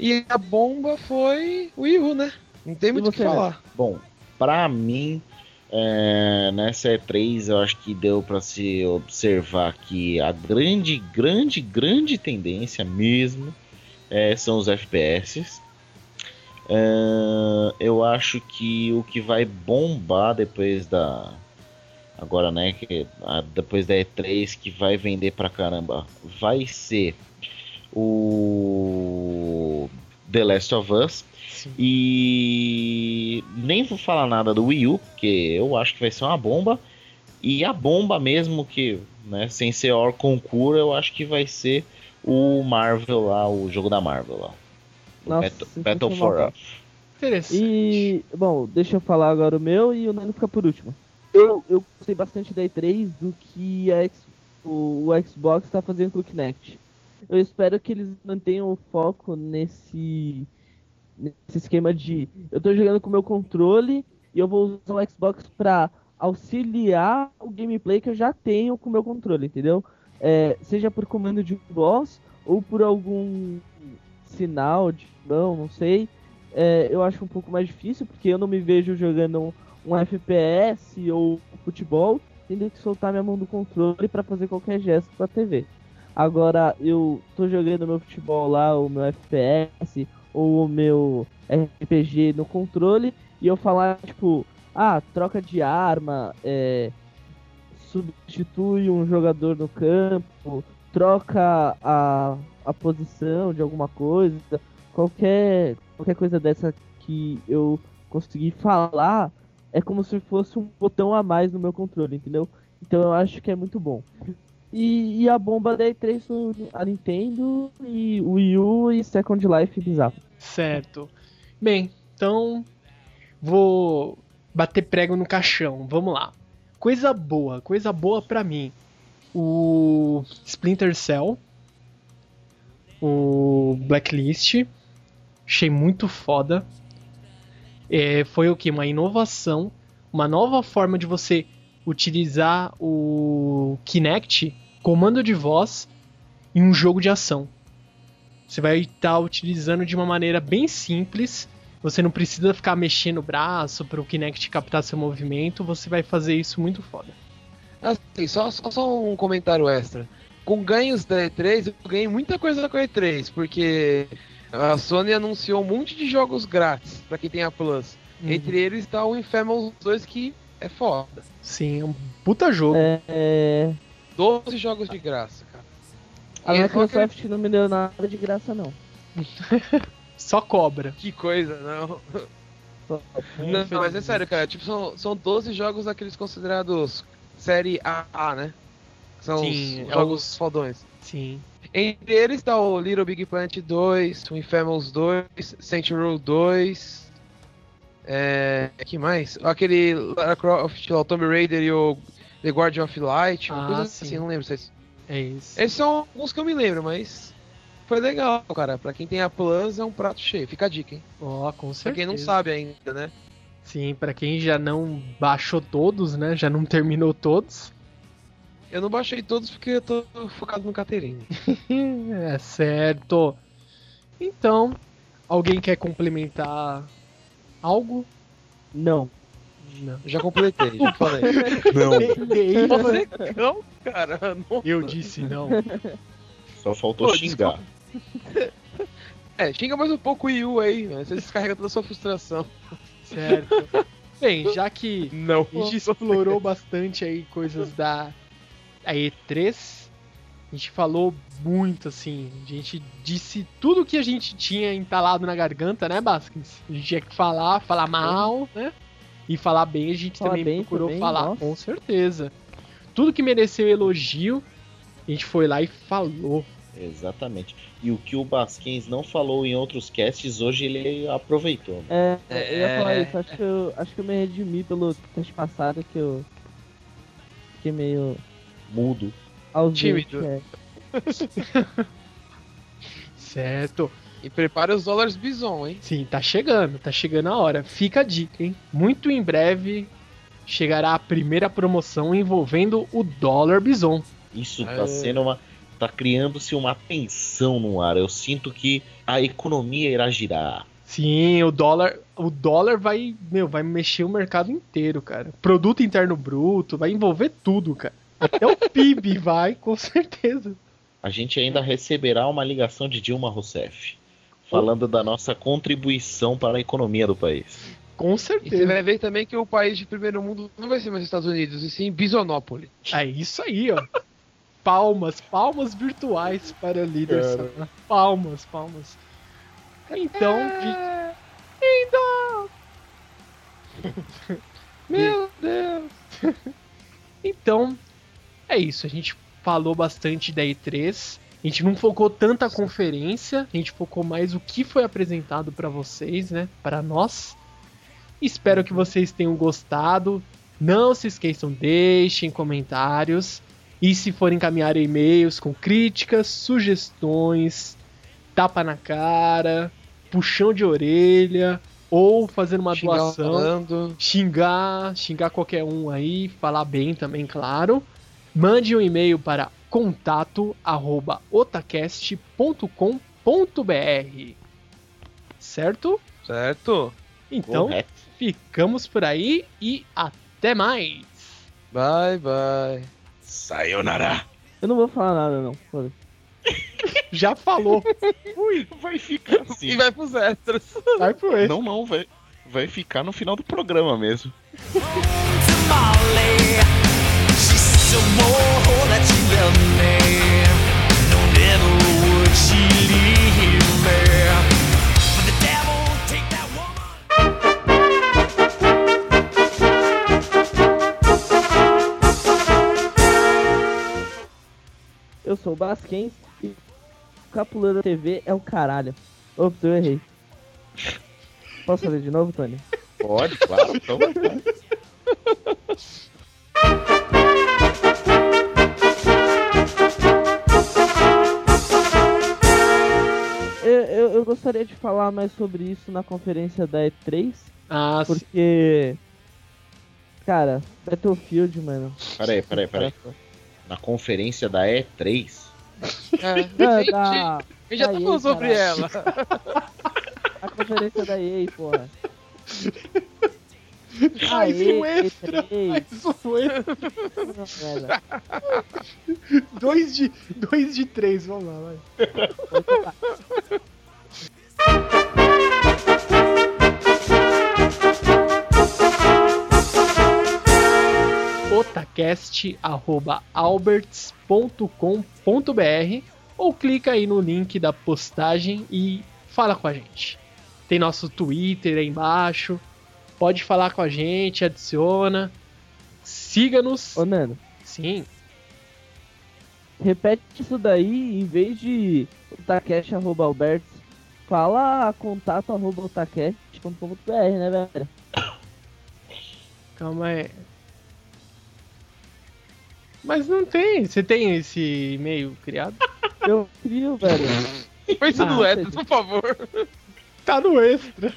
E a bomba foi o Wii U, né? Não tem muito o que falar. Bom, pra mim, é, nessa E3 eu acho que deu pra se observar que a grande, grande, grande tendência mesmo é, são os FPS. É, eu acho que o que vai bombar depois da. Agora, né? Que, a- depois da E3 que vai vender pra caramba vai ser o The Last of Us. Sim. E nem vou falar nada do Wii U, porque eu acho que vai ser uma bomba. E a bomba mesmo que, né, sem ser Or Concura, eu acho que vai ser o Marvel lá, o jogo da Marvel lá. Nossa, Battle, Battle for. Earth. Interessante. E, bom, deixa eu falar agora o meu e o Nano fica por último. Eu, eu gostei bastante da E3 do que a o, o Xbox está fazendo com o Kinect. Eu espero que eles mantenham o foco nesse, nesse esquema de eu tô jogando com o meu controle e eu vou usar o Xbox para auxiliar o gameplay que eu já tenho com o meu controle, entendeu? É, seja por comando de voz ou por algum sinal de mão, não sei é, eu acho um pouco mais difícil, porque eu não me vejo jogando um, um FPS ou futebol, tendo que soltar minha mão do controle para fazer qualquer gesto com a TV. Agora, eu tô jogando meu futebol lá, o meu FPS, ou o meu RPG no controle, e eu falar, tipo, ah, troca de arma, é, substitui um jogador no campo, troca a, a posição de alguma coisa, qualquer, qualquer coisa dessa que eu conseguir falar é como se fosse um botão a mais no meu controle, entendeu? Então eu acho que é muito bom. E, e a bomba da E3 foi a Nintendo e o Wii U e Second Life bizarro. Certo. Bem, então vou bater prego no caixão. Vamos lá. Coisa boa, coisa boa pra mim. O Splinter Cell, o Blacklist, achei muito foda. É, foi o que? Uma inovação, uma nova forma de você utilizar o Kinect, comando de voz, em um jogo de ação. Você vai estar utilizando de uma maneira bem simples. Você não precisa ficar mexendo o braço para o Kinect captar seu movimento. Você vai fazer isso muito foda. Assim, só, só, só um comentário extra. Com ganhos da E3, eu ganhei muita coisa com a E3, porque a Sony anunciou um monte de jogos grátis pra quem tem a Plus. Uhum. Entre eles tá o Infamous 2, que é foda. Sim, é um puta jogo. É, é, 12 jogos de graça, cara. a E Microsoft não me deu nada de graça, não. Só cobra. Que coisa, não. Só- Não, mas é sério, cara. Tipo, são, são 12 jogos daqueles considerados série AA, né? São Sim, os é jogos os- fodões. Sim. Entre eles tá o Little Big Planet 2, o Infamous 2, Saints Row 2. É. que mais? Aquele Lara Croft, o Tomb Raider e o The Guardian of Light, uma Ah, coisa sim. assim, não lembro se é isso. É isso. Esses são alguns que eu me lembro, mas. Foi legal, cara. Pra quem tem a Plus é um prato cheio. Fica a dica, hein? Ó, com Pra certeza. quem não sabe ainda, né? Sim, pra quem já não baixou todos, né? Já não terminou todos. Eu não baixei todos porque eu tô focado no Caterine. É certo. Então, alguém quer complementar algo? Não. Não. Já completei, já falei. Não. Você não, cara. Não. Eu disse não. Só faltou Pô, xingar. É, xinga mais um pouco o Wii U aí, né? Você descarrega toda a sua frustração. Certo. Bem, já que Não. a gente explorou bastante aí coisas da a E3, a gente falou muito assim, a gente disse tudo que a gente tinha entalado na garganta, né, Baskins? A gente tinha que falar, falar mal, né? E falar bem, a gente Falar também bem procurou também, falar, nossa. com certeza. Tudo que mereceu elogio, a gente foi lá e falou. Exatamente. E o que o Basquens não falou em outros casts, hoje ele aproveitou. É, eu ia falar É. isso. Acho que, eu, acho que eu me redimi pelo teste passado que eu fiquei meio Mudo. Tímido. é. Certo. E prepare os dólares bison, hein? Sim, tá chegando, tá chegando a hora. Fica a dica, hein? Muito em breve chegará a primeira promoção envolvendo o dólar bison. Isso É. tá sendo uma. tá criando-se uma tensão no ar. Eu sinto que a economia irá girar. Sim, o dólar, o dólar vai, meu, vai mexer o mercado inteiro, cara. Produto interno bruto, vai envolver tudo, cara. Até o PIB vai, com certeza. A gente ainda receberá uma ligação de Dilma Rousseff falando da nossa contribuição para a economia do país. Com E você certeza. vai ver também que o país de primeiro mundo não vai ser mais os Estados Unidos, e sim Bisonópolis. É isso aí, ó. Palmas, palmas virtuais para o líder. Sana. Palmas, palmas. Então, de... então, Meu Deus! então, é isso. A gente falou bastante da E3. A gente não focou tanta conferência, a gente focou mais o que foi apresentado para vocês, né? Para nós. Espero que vocês tenham gostado. Não se esqueçam, deixem comentários. E se forem encaminhar e-mails com críticas, sugestões, tapa na cara, puxão de orelha, ou fazer uma Xingar doação falando. xingar, xingar qualquer um aí, falar bem também, claro. Mande um e-mail para contato@otacast.com.br. Certo? Certo? Então, Correto. ficamos por aí e até mais. Bye, bye. Sayonara. Eu não vou falar nada, não. Já falou. Ui, vai ficar assim. E vai pros extras. Vai pro esse. Não, não, vai, vai ficar no final do programa mesmo. Eu sou o Basquens e Capoeira TV é o caralho. Ops, eu errei. Posso fazer de novo, Tony? Pode, claro. Vai, Eu, eu, gostaria de falar mais sobre isso na conferência da E3, Ah, sim. porque. Cara, Battlefield, mano. Peraí, peraí, peraí. Na conferência da E3. É, gente, da, a gente já tá falando sobre ela. a conferência da EA, porra. Aê, um extra. E3. Mais um extra. Dois de, dois de três, vamos lá, vai. otacast.alberts.com.br ou clica aí no link da postagem e fala com a gente. Tem nosso Twitter aí embaixo. Pode falar com a gente, adiciona. Siga-nos. Ô, Sim, repete isso daí em vez de otacash.alberts. Fala contato arroba otacash.com.br, né, velho? calma aí. Mas não tem. Você tem esse e-mail criado? Eu crio, velho. Põe isso Ah, no extra, entendi. por favor. Tá no extra.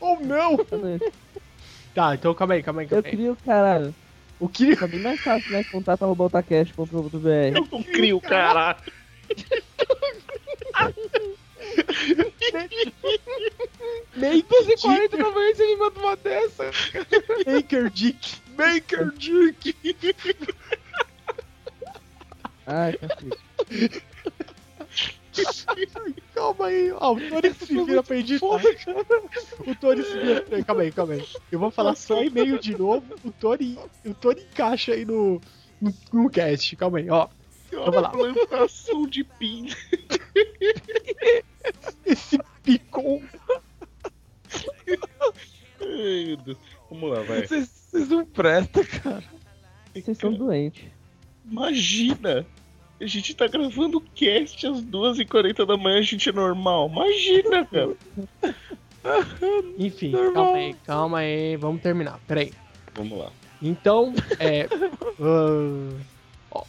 Ou não? Mano, Tá, então calma aí, calma aí, Eu calma aí. crio, caralho. O que. Fica bem mais fácil, né? Contato arroba otacash.com.br. Eu não crio, caralho. Make 240 da manhã você me manda uma dessa. Maker Dick. Maker Dick. Ai, cacete. Calma aí. Ó, o Tony se vira pra editar. O Tony se vira. Calma aí, calma aí. Eu vou falar só e-mail de novo. O Tony, o Tony encaixa aí no, no, no cast. Calma aí, ó. Vamos lá. Plantação de pin. Esse picou. Ai, meu Deus. Vamos lá, vai. Vocês não prestam, cara. Vocês são doentes. Imagina! A gente tá gravando o cast às 2h40 da manhã, a gente é normal. Imagina, cara. Enfim, Normal. calma aí, calma aí. Vamos terminar. Peraí. Vamos lá. Então, é. ó.